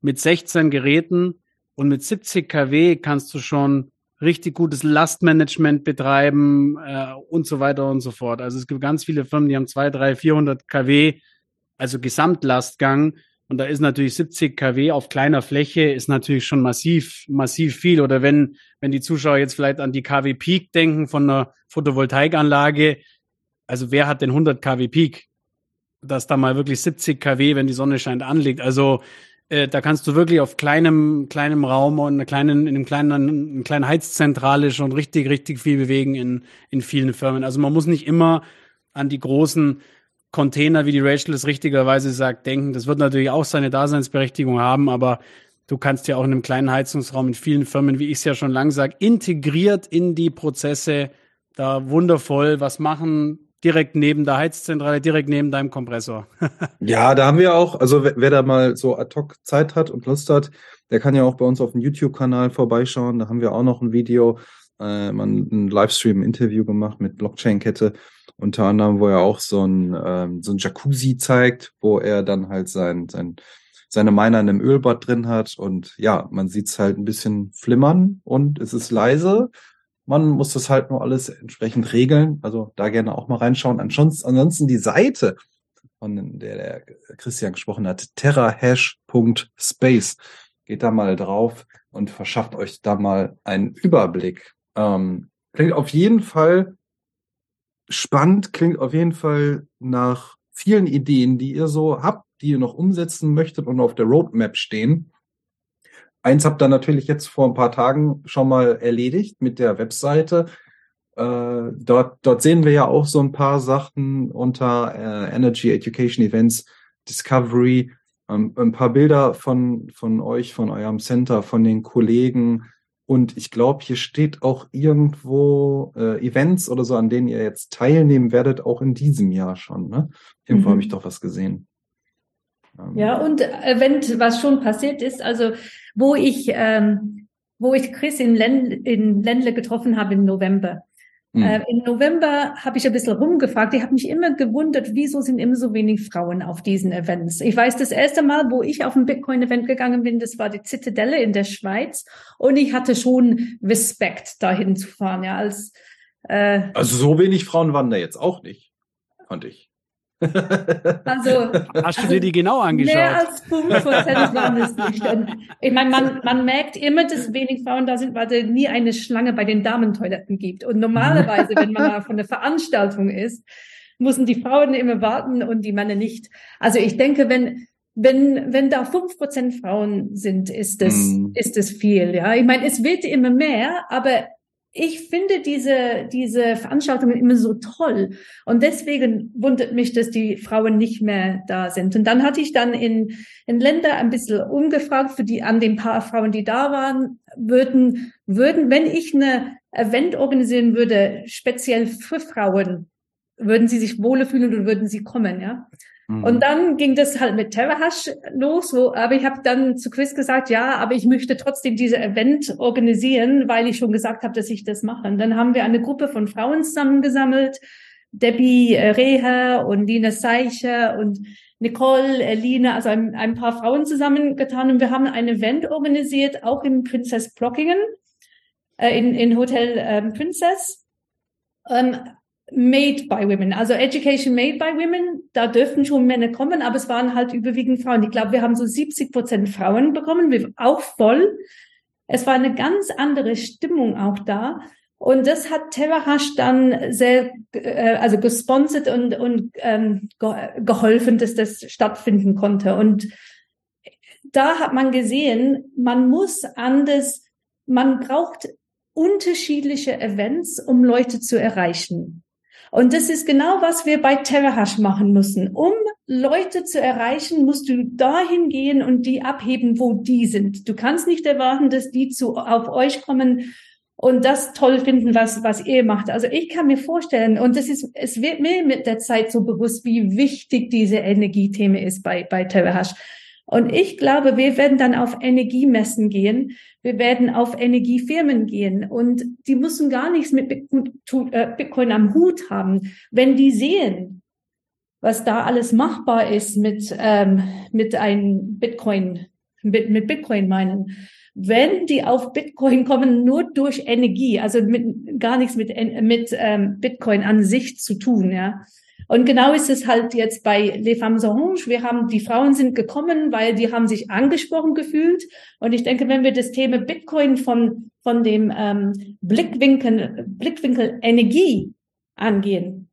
Speaker 2: mit 16 Geräten und mit 70 kW kannst du schon richtig gutes Lastmanagement betreiben äh, und so weiter und so fort. Also es gibt ganz viele Firmen, die haben 2, 3, 400 kW, also Gesamtlastgang. Und da ist natürlich 70 kW auf kleiner Fläche ist natürlich schon massiv, massiv viel. Oder wenn, wenn die Zuschauer jetzt vielleicht an die KW Peak denken von einer Photovoltaikanlage, also wer hat denn 100 kW Peak? Dass da mal wirklich 70 kW, wenn die Sonne scheint, anliegt. Also äh, da kannst du wirklich auf kleinem kleinem Raum und einer kleinen in einem kleinen einer kleinen Heizzentrale schon richtig richtig viel bewegen in in vielen Firmen. Also man muss nicht immer an die großen Container, wie die Rachel es richtigerweise sagt, denken. Das wird natürlich auch seine Daseinsberechtigung haben, aber du kannst ja auch in einem kleinen Heizungsraum in vielen Firmen, wie ich es ja schon lang sage, integriert in die Prozesse da wundervoll was machen, direkt neben der Heizzentrale, direkt neben deinem Kompressor.
Speaker 1: Ja, da haben wir auch, also wer, wer da mal so ad hoc Zeit hat und Lust hat, der kann ja auch bei uns auf dem YouTube-Kanal vorbeischauen. Da haben wir auch noch ein Video, äh, man ein Livestream, ein Interview gemacht mit Blockchain-Kette, unter anderem, wo er auch so ein, ähm, so ein Jacuzzi zeigt, wo er dann halt sein, sein, seine Miner in einem Ölbad drin hat. Und ja, man sieht's halt ein bisschen flimmern und es ist leise. Man muss das halt nur alles entsprechend regeln. Also da gerne auch mal reinschauen. Ansonsten, die Seite, von der der Christian gesprochen hat, terrahash.space. Geht da mal drauf und verschafft euch da mal einen Überblick. Ähm, klingt auf jeden Fall spannend, klingt auf jeden Fall nach vielen Ideen, die ihr so habt, die ihr noch umsetzen möchtet und auf der Roadmap stehen. Eins habt ihr natürlich jetzt vor ein paar Tagen schon mal erledigt mit der Webseite. Äh, dort, dort sehen wir ja auch so ein paar Sachen unter äh, Energy Education Events, Discovery, ähm, ein paar Bilder von, von euch, von eurem Center, von den Kollegen. Und ich glaube, hier steht auch irgendwo äh, Events oder so, an denen ihr jetzt teilnehmen werdet, auch in diesem Jahr schon. Ne? Irgendwo
Speaker 3: Mhm.
Speaker 1: habe ich doch was gesehen. Ähm,
Speaker 3: Ja, und Event, was schon passiert ist, also wo ich, ähm, wo ich Chris in, Len in Ländle getroffen habe im November.
Speaker 1: hm.
Speaker 3: Äh, Im November habe ich ein bisschen rumgefragt. Ich habe mich immer gewundert, wieso sind immer so wenig Frauen auf diesen Events. Ich weiß, das erste Mal, wo ich auf ein Bitcoin-Event gegangen bin, das war die Zitadelle in der Schweiz. Und ich hatte schon Respekt, dahin zu fahren. Ja, als äh,
Speaker 1: Also so wenig Frauen waren da jetzt auch nicht, fand ich.
Speaker 2: Also, Hast du dir die genau angeschaut?
Speaker 3: Mehr als 5 Prozent waren es nicht. Und ich meine, man, man merkt immer, dass wenig Frauen da sind, weil es nie eine Schlange bei den Damentoiletten gibt. Und normalerweise, wenn man mal von einer Veranstaltung ist, müssen die Frauen immer warten und die Männer nicht. Also ich denke, wenn, wenn, wenn da fünf Prozent Frauen sind, ist es, mm. ist es viel, ja. Ich meine, es wird immer mehr, aber ich finde diese, diese Veranstaltungen immer so toll. Und deswegen wundert mich, dass die Frauen nicht mehr da sind. Und dann hatte ich dann in, in Länder ein bisschen umgefragt für die, an den paar Frauen, die da waren, würden, würden, wenn ich eine Event organisieren würde, speziell für Frauen, würden sie sich wohler fühlen und würden sie kommen, ja. Mhm. Und dann ging das halt mit Terrahash los, wo, aber ich habe dann zu Chris gesagt, ja, aber ich möchte trotzdem diese Event organisieren, weil ich schon gesagt habe, dass ich das mache. Und dann haben wir eine Gruppe von Frauen zusammengesammelt, Debbie äh, Reher und Lina Seicher und Nicole, Elina, also ein, ein paar Frauen zusammengetan und wir haben ein Event organisiert, auch im Princess Blockingen, äh, in, in Hotel ähm, Princess. Ähm, made by women, also Education made by women, da dürften schon Männer kommen, aber es waren halt überwiegend Frauen. Ich glaube, wir haben so 70 Prozent Frauen bekommen, auch voll. Es war eine ganz andere Stimmung auch da. Und das hat Terrahash dann sehr, äh, also gesponsert und, und ähm, geholfen, dass das stattfinden konnte. Und da hat man gesehen, man muss anders, man braucht unterschiedliche Events, um Leute zu erreichen. Und das ist genau, was wir bei Terrahash machen müssen. Um Leute zu erreichen, musst du dahin gehen und die abheben, wo die sind. Du kannst nicht erwarten, dass die zu, auf euch kommen und das toll finden, was, was ihr macht. Also ich kann mir vorstellen, und das ist, es wird mir mit der Zeit so bewusst, wie wichtig diese Energiethema ist bei, bei Terrahash. Und ich glaube, wir werden dann auf Energiemessen gehen. Wir werden auf Energiefirmen gehen und die müssen gar nichts mit äh, Bitcoin am Hut haben. Wenn die sehen, was da alles machbar ist mit, ähm, mit einem Bitcoin, mit, mit Bitcoin meinen, wenn die auf Bitcoin kommen, nur durch Energie, also mit, gar nichts mit, mit ähm, Bitcoin an sich zu tun, ja, und genau ist es halt jetzt bei Les Femmes Orange. Wir haben, die Frauen sind gekommen, weil die haben sich angesprochen gefühlt. Und ich denke, wenn wir das Thema Bitcoin von, von dem ähm, Blickwinkel, Blickwinkel Energie angehen,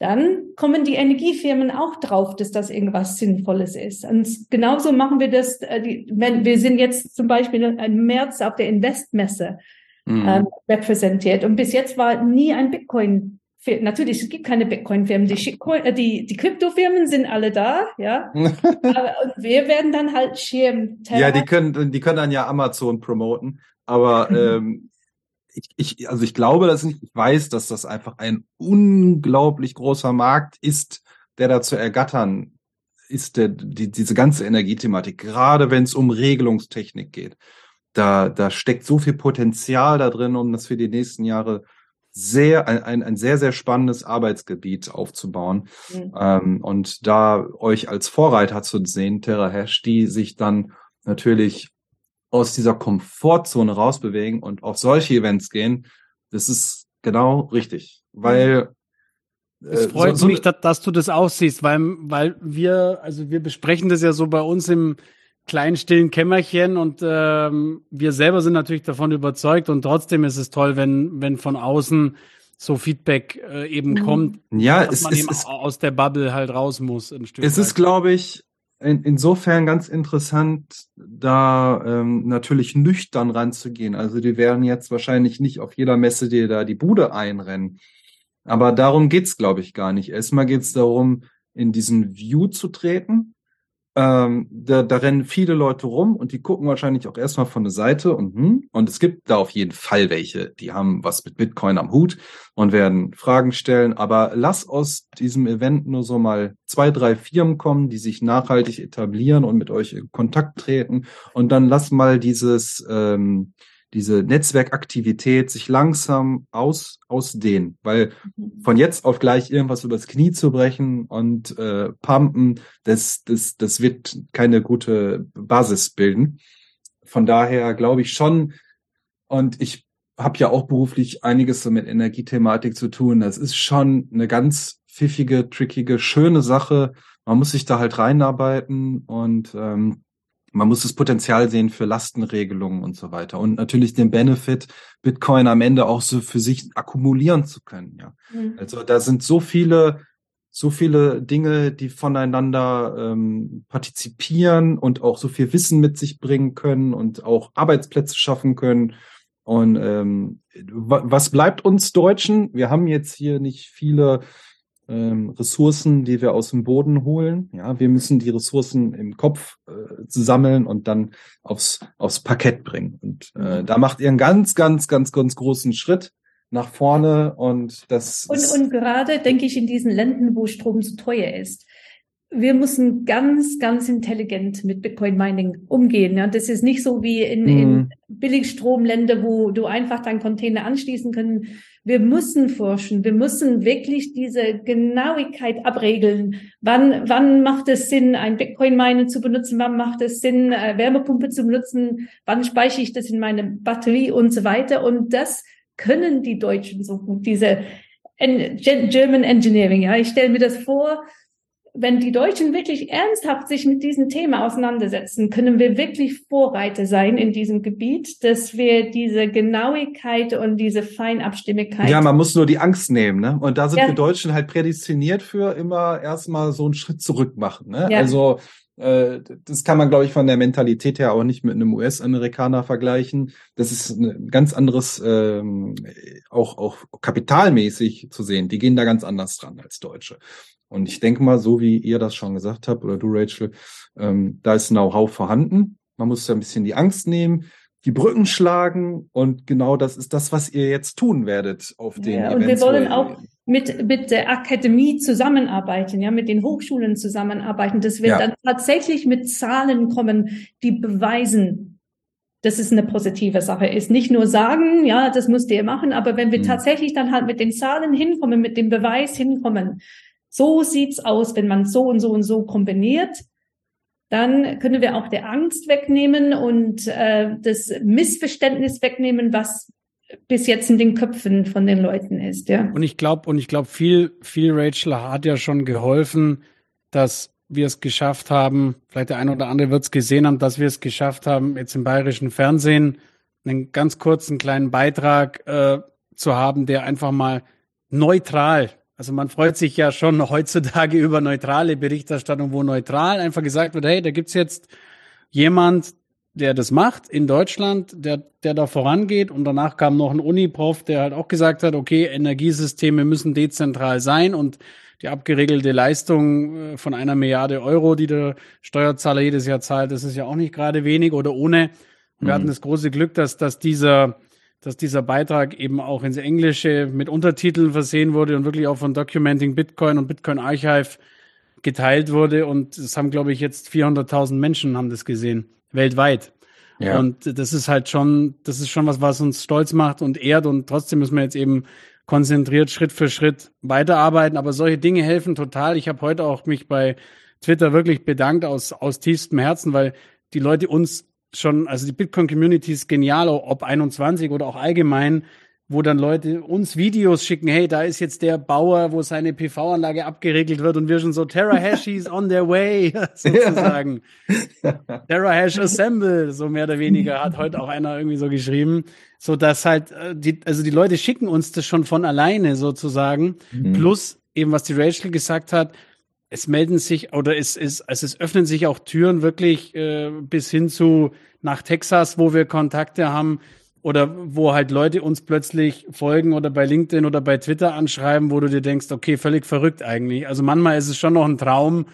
Speaker 3: dann kommen die Energiefirmen auch drauf, dass das irgendwas Sinnvolles ist. Und genauso machen wir das, äh, wenn wir sind jetzt zum Beispiel im März auf der Investmesse mhm. ähm, repräsentiert. Und bis jetzt war nie ein Bitcoin natürlich, es gibt keine Bitcoin-Firmen, die, äh, die, die Krypto-Firmen sind alle da, ja. aber, und wir werden dann halt Schirm.
Speaker 1: Ja, die können, die können dann ja Amazon promoten, aber ähm, ich, ich, also ich glaube das nicht, ich weiß, dass das einfach ein unglaublich großer Markt ist, der da zu ergattern ist, der, die, diese ganze Energiethematik, gerade wenn es um Regelungstechnik geht. Da, da steckt so viel Potenzial da drin, um das für die nächsten Jahre sehr, ein, ein sehr, sehr spannendes Arbeitsgebiet aufzubauen. Mhm. Ähm, und da euch als Vorreiter zu sehen, TerraHash, die sich dann natürlich aus dieser Komfortzone rausbewegen und auf solche Events gehen, das ist genau richtig. Weil
Speaker 2: es äh, freut so, so mich, dass, dass, du das aussiehst, weil, weil wir, also wir besprechen das ja so bei uns im, kleinen stillen Kämmerchen und ähm, wir selber sind natürlich davon überzeugt und trotzdem ist es toll, wenn, wenn von außen so Feedback äh, eben mhm. kommt,
Speaker 1: ja,
Speaker 2: dass
Speaker 1: es,
Speaker 2: man
Speaker 1: es,
Speaker 2: eben
Speaker 1: es,
Speaker 2: aus der Bubble halt raus muss.
Speaker 1: Ein Stück es weit. ist, glaube ich, in, insofern ganz interessant, da ähm, natürlich nüchtern ranzugehen. Also die werden jetzt wahrscheinlich nicht auf jeder Messe dir da die Bude einrennen. Aber darum geht's, glaube ich, gar nicht. Erstmal geht's darum, in diesen View zu treten ähm, da, da rennen viele Leute rum und die gucken wahrscheinlich auch erstmal von der Seite und hm, und es gibt da auf jeden Fall welche, die haben was mit Bitcoin am Hut und werden Fragen stellen. Aber lass aus diesem Event nur so mal zwei, drei Firmen kommen, die sich nachhaltig etablieren und mit euch in Kontakt treten und dann lass mal dieses ähm, diese Netzwerkaktivität sich langsam aus, ausdehnen, weil mhm. von jetzt auf gleich irgendwas übers Knie zu brechen und äh, pumpen, das, das, das wird keine gute Basis bilden. Von daher glaube ich schon, und ich habe ja auch beruflich einiges so mit Energiethematik zu tun. Das ist schon eine ganz pfiffige, trickige, schöne Sache. Man muss sich da halt reinarbeiten und ähm, man muss das Potenzial sehen für Lastenregelungen und so weiter. Und natürlich den Benefit, Bitcoin am Ende auch so für sich akkumulieren zu können. Ja. Mhm. Also da sind so viele, so viele Dinge, die voneinander ähm, partizipieren und auch so viel Wissen mit sich bringen können und auch Arbeitsplätze schaffen können. Und ähm, was bleibt uns Deutschen? Wir haben jetzt hier nicht viele ähm, Ressourcen, die wir aus dem Boden holen. Ja, wir müssen die Ressourcen im Kopf äh, sammeln und dann aufs, aufs Parkett bringen. Und äh, mhm. da macht ihr einen ganz, ganz, ganz, ganz großen Schritt nach vorne und das.
Speaker 3: Und, und gerade denke ich in diesen Ländern, wo Strom zu teuer ist wir müssen ganz, ganz intelligent mit Bitcoin Mining umgehen. Ja, das ist nicht so wie in, mm. in mhm. Billigstromländer, wo du einfach deinen Container anschließen können. Wir müssen forschen. Wir müssen wirklich diese Genauigkeit abregeln. Wann, wann macht es Sinn, ein Bitcoin Miner zu benutzen? Wann macht es Sinn, äh, Wärmepumpe zu benutzen? Wann speichere ich das in meine Batterie und so weiter? Und das können die Deutschen so gut, diese German Engineering. Ja, ich stelle mir das vor, wenn die Deutschen wirklich ernsthaft sich mit diesem Thema auseinandersetzen, können wir wirklich Vorreiter sein in diesem Gebiet, dass wir diese Genauigkeit und diese Feinabstimmigkeit.
Speaker 1: Ja, man muss nur die Angst nehmen, ne? Und da sind ja. wir Deutschen halt prädestiniert für immer erstmal so einen Schritt zurück machen, ne? Ja. Also, das kann man, glaube ich, von der Mentalität her auch nicht mit einem US-Amerikaner vergleichen. Das ist ein ganz anderes, ähm, auch, auch kapitalmäßig zu sehen. Die gehen da ganz anders dran als Deutsche. Und ich denke mal, so wie ihr das schon gesagt habt, oder du, Rachel, ähm, da ist Know-how vorhanden. Man muss ja ein bisschen die Angst nehmen, die Brücken schlagen und genau das ist das, was ihr jetzt tun werdet auf den ja,
Speaker 3: Und wir wollen auch mit, mit der Akademie zusammenarbeiten, ja, mit den Hochschulen zusammenarbeiten, dass wir ja. dann tatsächlich mit Zahlen kommen, die beweisen, dass es eine positive Sache ist. Nicht nur sagen, ja, das müsst ihr machen, aber wenn wir mhm. tatsächlich dann halt mit den Zahlen hinkommen, mit dem Beweis hinkommen, so sieht's aus, wenn man so und so und so kombiniert. Dann können wir auch der Angst wegnehmen und äh, das Missverständnis wegnehmen, was bis jetzt in den Köpfen von den Leuten ist, ja.
Speaker 2: Und ich glaube, und ich glaube, viel, viel Rachel hat ja schon geholfen, dass wir es geschafft haben, vielleicht der eine oder andere wird es gesehen haben, dass wir es geschafft haben, jetzt im bayerischen Fernsehen einen ganz kurzen kleinen Beitrag äh, zu haben, der einfach mal neutral also man freut sich ja schon heutzutage über neutrale Berichterstattung, wo neutral einfach gesagt wird, hey, da gibt's jetzt jemand, der das macht in Deutschland, der, der da vorangeht. Und danach kam noch ein Uniprof, der halt auch gesagt hat, okay, Energiesysteme müssen dezentral sein und die abgeregelte Leistung äh, von einer Milliarde Euro, die der Steuerzahler jedes Jahr zahlt, das ist ja auch nicht gerade wenig oder ohne. Wir mhm. hatten das große Glück, dass, dass dieser dass dieser Beitrag eben auch ins Englische mit Untertiteln versehen wurde und wirklich auch von Documenting Bitcoin und Bitcoin Archive geteilt wurde. Und es haben, glaube ich, jetzt 400.000 Menschen haben das gesehen, weltweit. Ja. Und das ist halt schon, das ist schon was, was uns stolz macht und ehrt. Und trotzdem müssen wir jetzt eben konzentriert Schritt für Schritt weiterarbeiten. Aber solche Dinge helfen total. Ich habe heute auch mich bei Twitter wirklich bedankt aus, aus tiefstem Herzen, weil die Leute uns schon, also die Bitcoin-Community ist genial, ob 21 oder auch allgemein, wo dann Leute uns Videos schicken, hey, da ist jetzt der Bauer, wo seine PV-Anlage abgeregelt wird und wir schon so, Terra-Hash is on their way, sozusagen. Terra-Hash assemble, so mehr oder weniger, hat heute auch einer irgendwie so geschrieben. So dass halt, äh, die, also die Leute schicken uns das schon von alleine sozusagen. Mhm. Plus eben, was die Rachel gesagt hat, es melden sich oder es, es, also es öffnen sich auch Türen wirklich äh, bis hin zu nach Texas, wo wir Kontakte haben oder wo halt Leute uns plötzlich folgen oder bei LinkedIn oder bei Twitter anschreiben, wo du dir denkst, okay, völlig verrückt eigentlich. Also manchmal ist es schon noch ein Traum,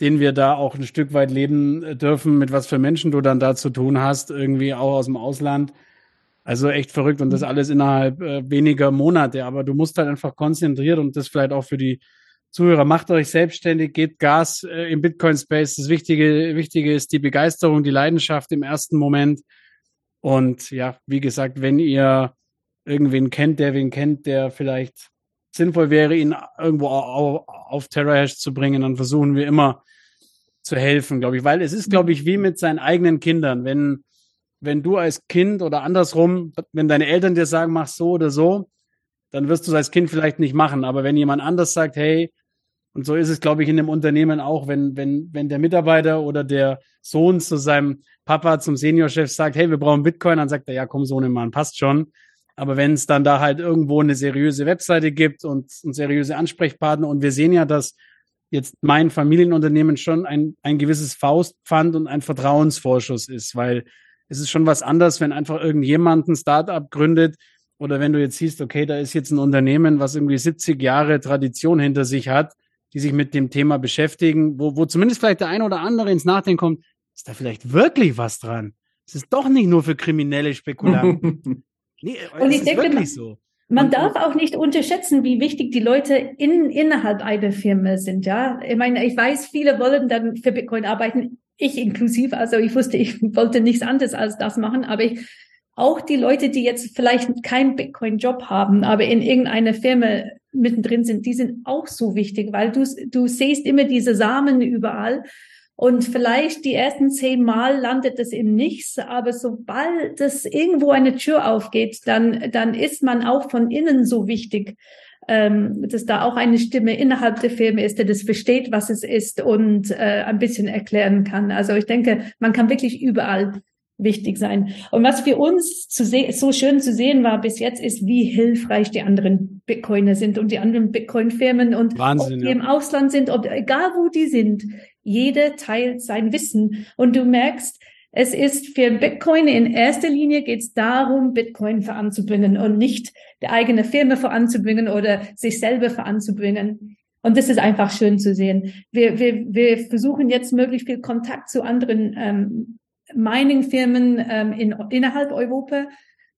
Speaker 2: den wir da auch ein Stück weit leben dürfen, mit was für Menschen du dann da zu tun hast, irgendwie auch aus dem Ausland. Also echt verrückt und das alles innerhalb äh, weniger Monate. Aber du musst halt einfach konzentriert und das vielleicht auch für die Zuhörer, macht euch selbstständig, gebt Gas äh, im Bitcoin-Space. Das Wichtige, Wichtige ist die Begeisterung, die Leidenschaft im ersten Moment. Und ja, wie gesagt, wenn ihr irgendwen kennt, der wen kennt, der vielleicht sinnvoll wäre, ihn irgendwo auf, TerraHash zu bringen, dann versuchen wir immer zu helfen, glaube ich. Weil es ist, glaube ich, wie mit seinen eigenen Kindern. Wenn wenn du als Kind oder andersrum, wenn deine Eltern dir sagen, mach so oder so, dann wirst du es als Kind vielleicht nicht machen. Aber wenn jemand anders sagt, hey, und so ist es, glaube ich, in dem Unternehmen auch, wenn, wenn, wenn der Mitarbeiter oder der Sohn zu seinem Papa, zum Seniorchef sagt, hey, wir brauchen Bitcoin, dann sagt er, ja, komm, Sohnemann, passt schon. Aber wenn es dann da halt irgendwo eine seriöse Webseite gibt und, und seriöse Ansprechpartner und wir sehen ja, dass jetzt mein Familienunternehmen schon ein, ein gewisses Faustpfand und ein Vertrauensvorschuss ist, weil es ist schon was anderes, wenn einfach irgendjemand ein Startup gründet oder wenn du jetzt siehst, okay, da ist jetzt ein Unternehmen, was irgendwie 70 Jahre Tradition hinter sich hat die sich mit dem Thema beschäftigen, wo, wo zumindest vielleicht der eine oder andere ins Nachdenken kommt, ist da vielleicht wirklich was dran? Es ist doch nicht nur für kriminelle Spekulanten.
Speaker 3: nee, Und ich denke, man, so. man und, darf auch nicht unterschätzen, wie wichtig die Leute in, innerhalb einer Firma sind, ja. Ich meine, ich weiß, viele wollen dann für Bitcoin arbeiten, ich inklusive, also ich wusste, ich wollte nichts anderes als das machen, aber ich, auch die Leute, die jetzt vielleicht keinen Bitcoin-Job haben, aber in irgendeiner Firma mittendrin sind, die sind auch so wichtig, weil du, du siehst immer diese Samen überall. Und vielleicht die ersten zehn Mal landet es im Nichts, aber sobald es irgendwo eine Tür aufgeht, dann, dann ist man auch von innen so wichtig, ähm, dass da auch eine Stimme innerhalb der Firma ist, der das versteht, was es ist und äh, ein bisschen erklären kann. Also ich denke, man kann wirklich überall wichtig sein. Und was für uns zu so schön zu sehen war bis jetzt, ist, wie hilfreich die anderen Bitcoiner sind und die anderen Bitcoin-Firmen und
Speaker 2: Wahnsinn,
Speaker 3: ob die ja. im Ausland sind, ob, egal wo die sind, jeder teilt sein Wissen. Und du merkst, es ist für Bitcoin in erster Linie geht es darum, Bitcoin voranzubringen und nicht die eigene Firma voranzubringen oder sich selber voranzubringen. Und das ist einfach schön zu sehen. Wir, wir, wir versuchen jetzt möglichst viel Kontakt zu anderen ähm, Mining-Firmen ähm, in, innerhalb Europa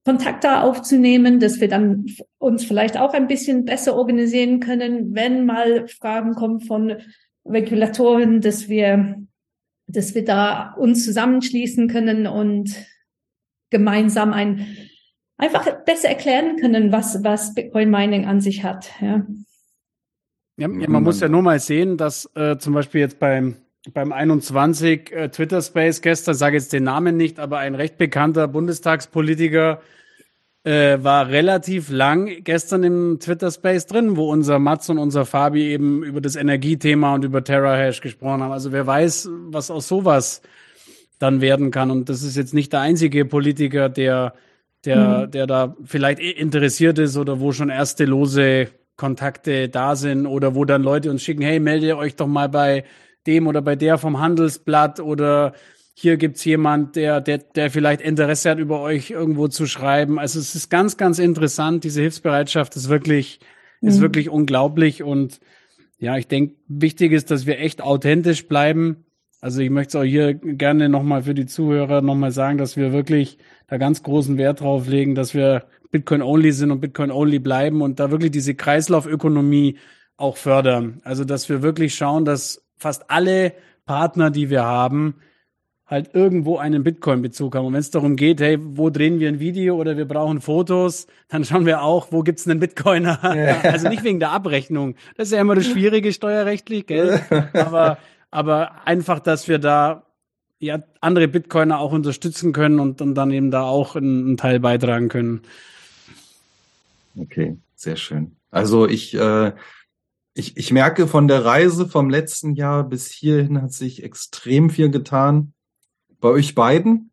Speaker 3: Kontakte aufzunehmen, dass wir dann uns vielleicht auch ein bisschen besser organisieren können, wenn mal Fragen kommen von Regulatoren, dass wir, dass wir da uns zusammenschließen können und gemeinsam ein, einfach besser erklären können, was, was Bitcoin Mining an sich hat, ja.
Speaker 2: Ja, man muss ja nur mal sehen, dass äh, zum Beispiel jetzt beim beim 21 äh, Twitter Space gestern, sage jetzt den Namen nicht, aber ein recht bekannter Bundestagspolitiker äh, war relativ lang gestern im Twitter Space drin, wo unser Mats und unser Fabi eben über das Energiethema und über TerraHash gesprochen haben. Also wer weiß, was aus sowas dann werden kann. Und das ist jetzt nicht der einzige Politiker, der, der, mhm. der da vielleicht interessiert ist oder wo schon erste lose Kontakte da sind oder wo dann Leute uns schicken, hey, melde euch doch mal bei dem oder bei der vom Handelsblatt oder hier gibt's jemand, der, der, der vielleicht Interesse hat, über euch irgendwo zu schreiben. Also es ist ganz, ganz interessant. Diese Hilfsbereitschaft ist wirklich, mhm. ist wirklich unglaublich. Und ja, ich denke, wichtig ist, dass wir echt authentisch bleiben. Also ich möchte es auch hier gerne nochmal für die Zuhörer nochmal sagen, dass wir wirklich da ganz großen Wert drauf legen, dass wir Bitcoin-only sind und Bitcoin-only bleiben und da wirklich diese Kreislaufökonomie auch fördern. Also dass wir wirklich schauen, dass fast alle Partner, die wir haben, halt irgendwo einen Bitcoin-Bezug haben. Und wenn es darum geht, hey, wo drehen wir ein Video oder wir brauchen Fotos, dann schauen wir auch, wo gibt's einen Bitcoiner? Ja. Also nicht wegen der Abrechnung. Das ist ja immer das Schwierige steuerrechtlich, gell? Aber, aber einfach, dass wir da ja andere Bitcoiner auch unterstützen können und, und dann eben da auch einen, einen Teil beitragen können.
Speaker 1: Okay, sehr schön. Also ich äh, ich, ich merke von der Reise vom letzten Jahr bis hierhin hat sich extrem viel getan. Bei euch beiden.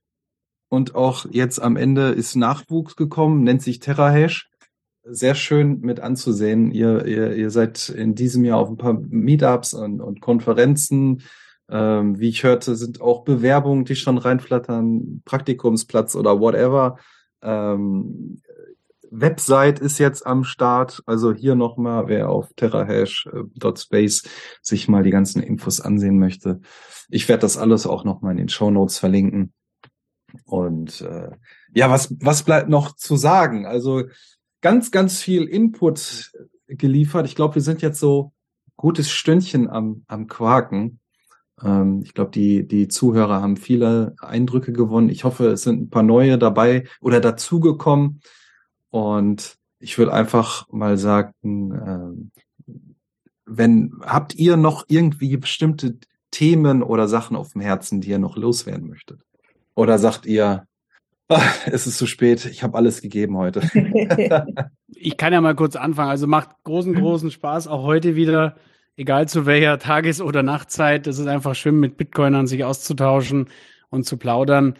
Speaker 1: Und auch jetzt am Ende ist Nachwuchs gekommen, nennt sich TerraHash. Sehr schön mit anzusehen. Ihr, ihr, ihr seid in diesem Jahr auf ein paar Meetups und, und Konferenzen. Ähm, wie ich hörte, sind auch Bewerbungen, die schon reinflattern, Praktikumsplatz oder whatever. Ähm, Website ist jetzt am Start. Also hier nochmal, wer auf terrahash.space sich mal die ganzen Infos ansehen möchte. Ich werde das alles auch nochmal in den Show Notes verlinken. Und äh, ja, was, was bleibt noch zu sagen? Also ganz, ganz viel Input geliefert. Ich glaube, wir sind jetzt so gutes Stündchen am, am Quaken. Ähm, ich glaube, die, die Zuhörer haben viele Eindrücke gewonnen. Ich hoffe, es sind ein paar neue dabei oder dazugekommen. Und ich will einfach mal sagen, äh, wenn habt ihr noch irgendwie bestimmte Themen oder Sachen auf dem Herzen, die ihr noch loswerden möchtet? Oder sagt ihr, Ach, es ist zu spät. Ich habe alles gegeben heute.
Speaker 2: ich kann ja mal kurz anfangen. Also macht großen, großen Spaß, auch heute wieder, egal zu welcher Tages- oder Nachtzeit. Es ist einfach schön, mit Bitcoinern sich auszutauschen und zu plaudern.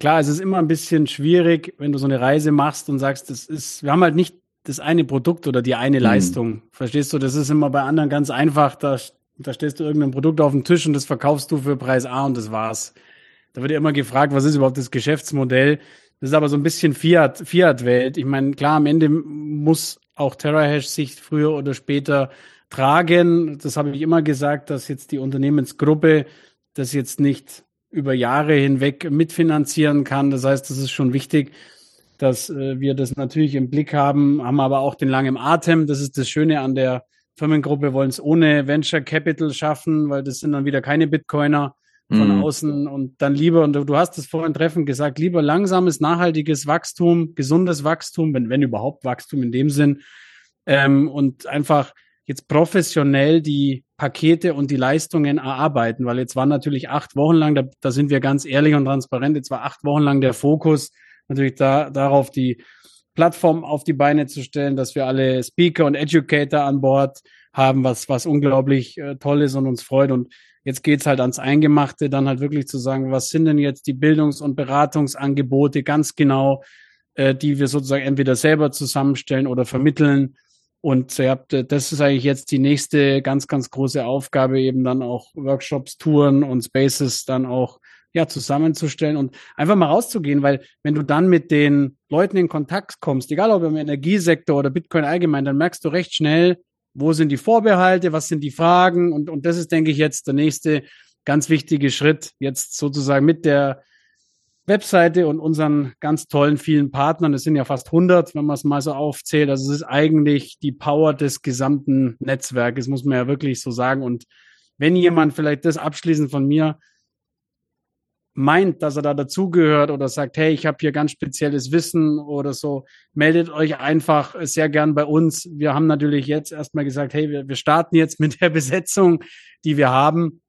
Speaker 2: Klar, es ist immer ein bisschen schwierig, wenn du so eine Reise machst und sagst, das ist, wir haben halt nicht das eine Produkt oder die eine hm. Leistung. Verstehst du? Das ist immer bei anderen ganz einfach. Da, da stellst du irgendein Produkt auf den Tisch und das verkaufst du für Preis A und das war's. Da wird ja immer gefragt, was ist überhaupt das Geschäftsmodell? Das ist aber so ein bisschen Fiat, Fiat-Welt. Ich meine, klar, am Ende muss auch TerraHash sich früher oder später tragen. Das habe ich immer gesagt, dass jetzt die Unternehmensgruppe das jetzt nicht über Jahre hinweg mitfinanzieren kann. Das heißt, das ist schon wichtig, dass äh, wir das natürlich im Blick haben, haben aber auch den langen Atem. Das ist das Schöne an der Firmengruppe, wollen es ohne Venture Capital schaffen, weil das sind dann wieder keine Bitcoiner von mhm. außen und dann lieber, und du hast es vorhin treffend gesagt, lieber langsames, nachhaltiges Wachstum, gesundes Wachstum, wenn, wenn überhaupt Wachstum in dem Sinn, ähm, und einfach jetzt professionell die Pakete und die Leistungen erarbeiten, weil jetzt war natürlich acht Wochen lang, da, da sind wir ganz ehrlich und transparent, jetzt war acht Wochen lang der Fokus natürlich da, darauf, die Plattform auf die Beine zu stellen, dass wir alle Speaker und Educator an Bord haben, was, was unglaublich äh, toll ist und uns freut. Und Jetzt geht's halt ans Eingemachte, dann halt wirklich zu sagen, was sind denn jetzt die Bildungs- und Beratungsangebote ganz genau, äh, die wir sozusagen entweder selber zusammenstellen oder vermitteln. Und ja, das ist eigentlich jetzt die nächste ganz, ganz große Aufgabe, eben dann auch Workshops, Touren und Spaces dann auch ja, zusammenzustellen und einfach mal rauszugehen, weil wenn du dann mit den Leuten in Kontakt kommst, egal ob im Energiesektor oder Bitcoin allgemein, dann merkst du recht schnell, wo sind die Vorbehalte, was sind die Fragen und, und das ist, denke ich, jetzt der nächste ganz wichtige Schritt, jetzt sozusagen mit der Webseite und unseren ganz tollen vielen Partnern, es sind ja fast 100, wenn man es mal so aufzählt, also es ist eigentlich die Power des gesamten Netzwerkes, muss man ja wirklich so sagen und wenn jemand vielleicht das abschließend von mir meint, dass er da dazugehört oder sagt, hey, ich habe hier ganz spezielles Wissen oder so, meldet euch einfach sehr gern bei uns. Wir haben natürlich jetzt erstmal gesagt, hey, wir, wir starten jetzt mit der Besetzung, die wir haben.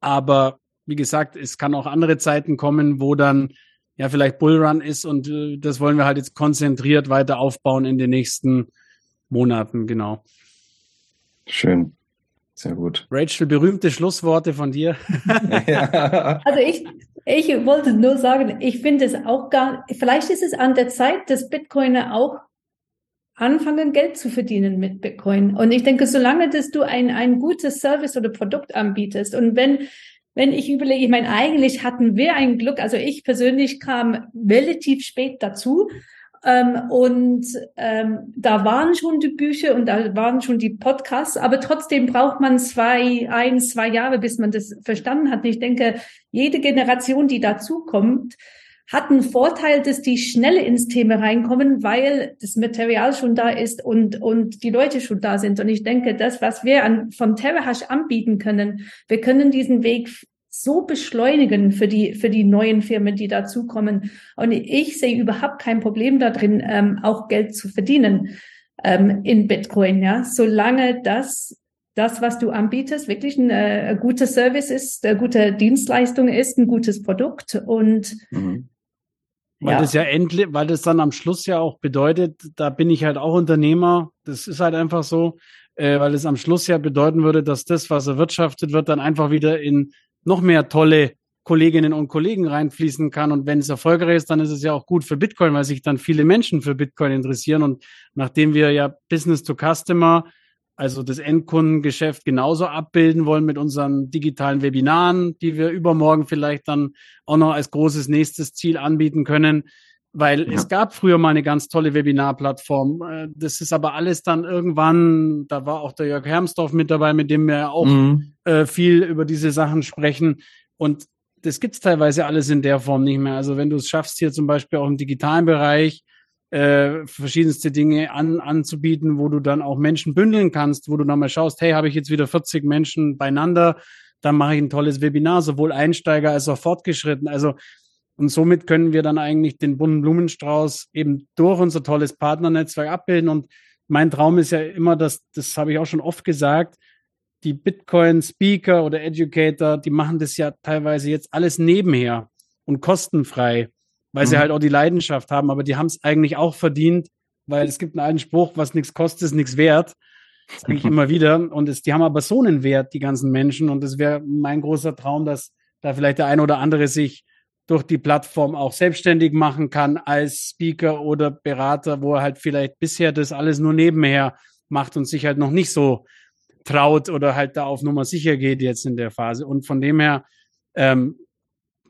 Speaker 2: Aber wie gesagt, es kann auch andere Zeiten kommen, wo dann ja vielleicht Bullrun ist und äh, das wollen wir halt jetzt konzentriert weiter aufbauen in den nächsten Monaten, genau.
Speaker 1: Schön. Sehr gut.
Speaker 2: Rachel, berühmte Schlussworte von dir.
Speaker 3: also ich, ich wollte nur sagen, ich finde es auch gar, vielleicht ist es an der Zeit, dass Bitcoiner auch anfangen, Geld zu verdienen mit Bitcoin. Und ich denke, solange dass du ein, ein gutes Service oder Produkt anbietest und wenn wenn ich überlege, ich meine, eigentlich hatten wir ein Glück, also ich persönlich kam relativ spät dazu, ähm, und ähm, da waren schon die Bücher und da waren schon die Podcasts, aber trotzdem braucht man zwei, ein, zwei Jahre, bis man das verstanden hat. Und ich denke, jede Generation, die dazukommt, hat einen Vorteil, dass die schnell ins Thema reinkommen, weil das Material schon da ist und, und die Leute schon da sind. Und ich denke, das, was wir an, von TerraHash anbieten können, wir können diesen Weg so beschleunigen für die, für die neuen Firmen, die dazukommen. Und ich sehe überhaupt kein Problem darin, ähm, auch Geld zu verdienen ähm, in Bitcoin, ja, solange das das, was du anbietest, wirklich ein, äh, guter Service ist, eine gute Dienstleistung ist, ein gutes Produkt und mhm.
Speaker 2: Weil ja. das ja endlich, weil das dann am Schluss ja auch bedeutet, da bin ich halt auch Unternehmer. Das ist halt einfach so, äh, weil es am Schluss ja bedeuten würde, dass das, was erwirtschaftet wird, dann einfach wieder in noch mehr tolle Kolleginnen und Kollegen reinfließen kann. Und wenn es erfolgreich ist, dann ist es ja auch gut für Bitcoin, weil sich dann viele Menschen für Bitcoin interessieren. Und nachdem wir ja Business to Customer, also das Endkundengeschäft genauso abbilden wollen mit unseren digitalen Webinaren, die wir übermorgen vielleicht dann auch noch als großes nächstes Ziel anbieten können, weil ja. es gab früher mal eine ganz tolle Webinarplattform. Äh, das ist aber alles dann irgendwann, da war auch der Jörg Hermsdorf mit dabei, mit dem wir auch mhm. äh, viel über diese Sachen sprechen. Und das gibt's teilweise alles in der Form nicht mehr. Also wenn du es schaffst, hier zum Beispiel auch im digitalen Bereich äh, verschiedenste Dinge an, anzubieten, wo du dann auch Menschen bündeln kannst, wo du dann mal schaust, hey, habe ich jetzt wieder 40 Menschen beieinander, dann mache ich ein tolles Webinar, sowohl Einsteiger als auch fortgeschritten. Also und somit können wir dann eigentlich den bunten Blumenstrauß eben durch unser tolles Partnernetzwerk abbilden. Und mein Traum ist ja immer, dass, das habe ich auch schon oft gesagt, die Bitcoin-Speaker oder Educator, die machen das ja teilweise jetzt alles nebenher und kostenfrei. Weil mhm. sie halt auch die Leidenschaft haben, aber die haben es eigentlich auch verdient, weil es gibt einen alten Spruch, was nichts kostet, ist nichts wert. Das sage ich immer wieder. Und es, die haben aber so einen Wert, die ganzen Menschen. Und es wäre mein großer Traum, dass da vielleicht der eine oder andere sich durch die Plattform auch selbstständig machen kann als Speaker oder Berater, wo er halt vielleicht bisher das alles nur nebenher macht und sich halt noch nicht so traut oder halt da auf Nummer sicher geht jetzt in der Phase. Und von dem her, ähm,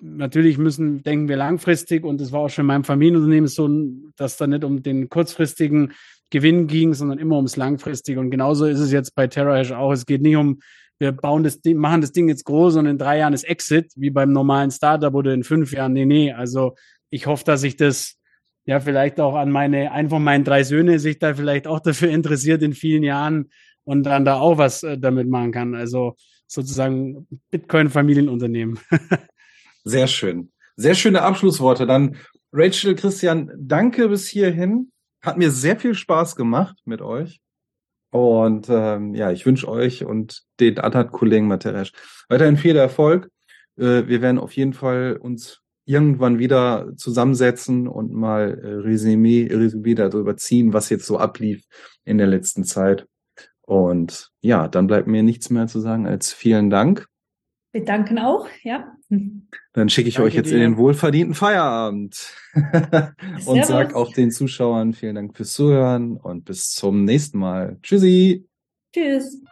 Speaker 2: natürlich müssen, denken wir langfristig und das war auch schon in meinem Familienunternehmen so, dass da nicht um den kurzfristigen Gewinn ging, sondern immer ums langfristige. Und genauso ist es jetzt bei TerraHash auch. Es geht nicht um, wir bauen das Ding, machen das Ding jetzt groß und in drei Jahren ist Exit, wie beim normalen Startup oder in fünf Jahren. Nee, nee. Also ich hoffe, dass ich das ja vielleicht auch an meine, einfach meinen drei Söhne sich da vielleicht auch dafür interessiert in vielen Jahren und dann da auch was äh, damit machen kann. Also sozusagen Bitcoin-Familienunternehmen.
Speaker 1: Sehr schön. Sehr schöne Abschlussworte. Dann Rachel, Christian, danke bis hierhin. Hat mir sehr viel Spaß gemacht mit euch. Und ähm, ja, ich wünsche euch und den anderen Kollegen Materesch weiterhin viel Erfolg. Äh, wir werden auf jeden Fall uns irgendwann wieder zusammensetzen und mal äh, Resümee, Resümee darüber ziehen, was jetzt so ablief in der letzten Zeit. Und ja, dann bleibt mir nichts mehr zu sagen als vielen Dank.
Speaker 4: Wir danken auch, ja.
Speaker 1: Dann schicke ich Danke euch jetzt dir. in den wohlverdienten Feierabend und sag auch den Zuschauern vielen Dank fürs Zuhören und bis zum nächsten Mal. Tschüssi.
Speaker 4: Tschüss.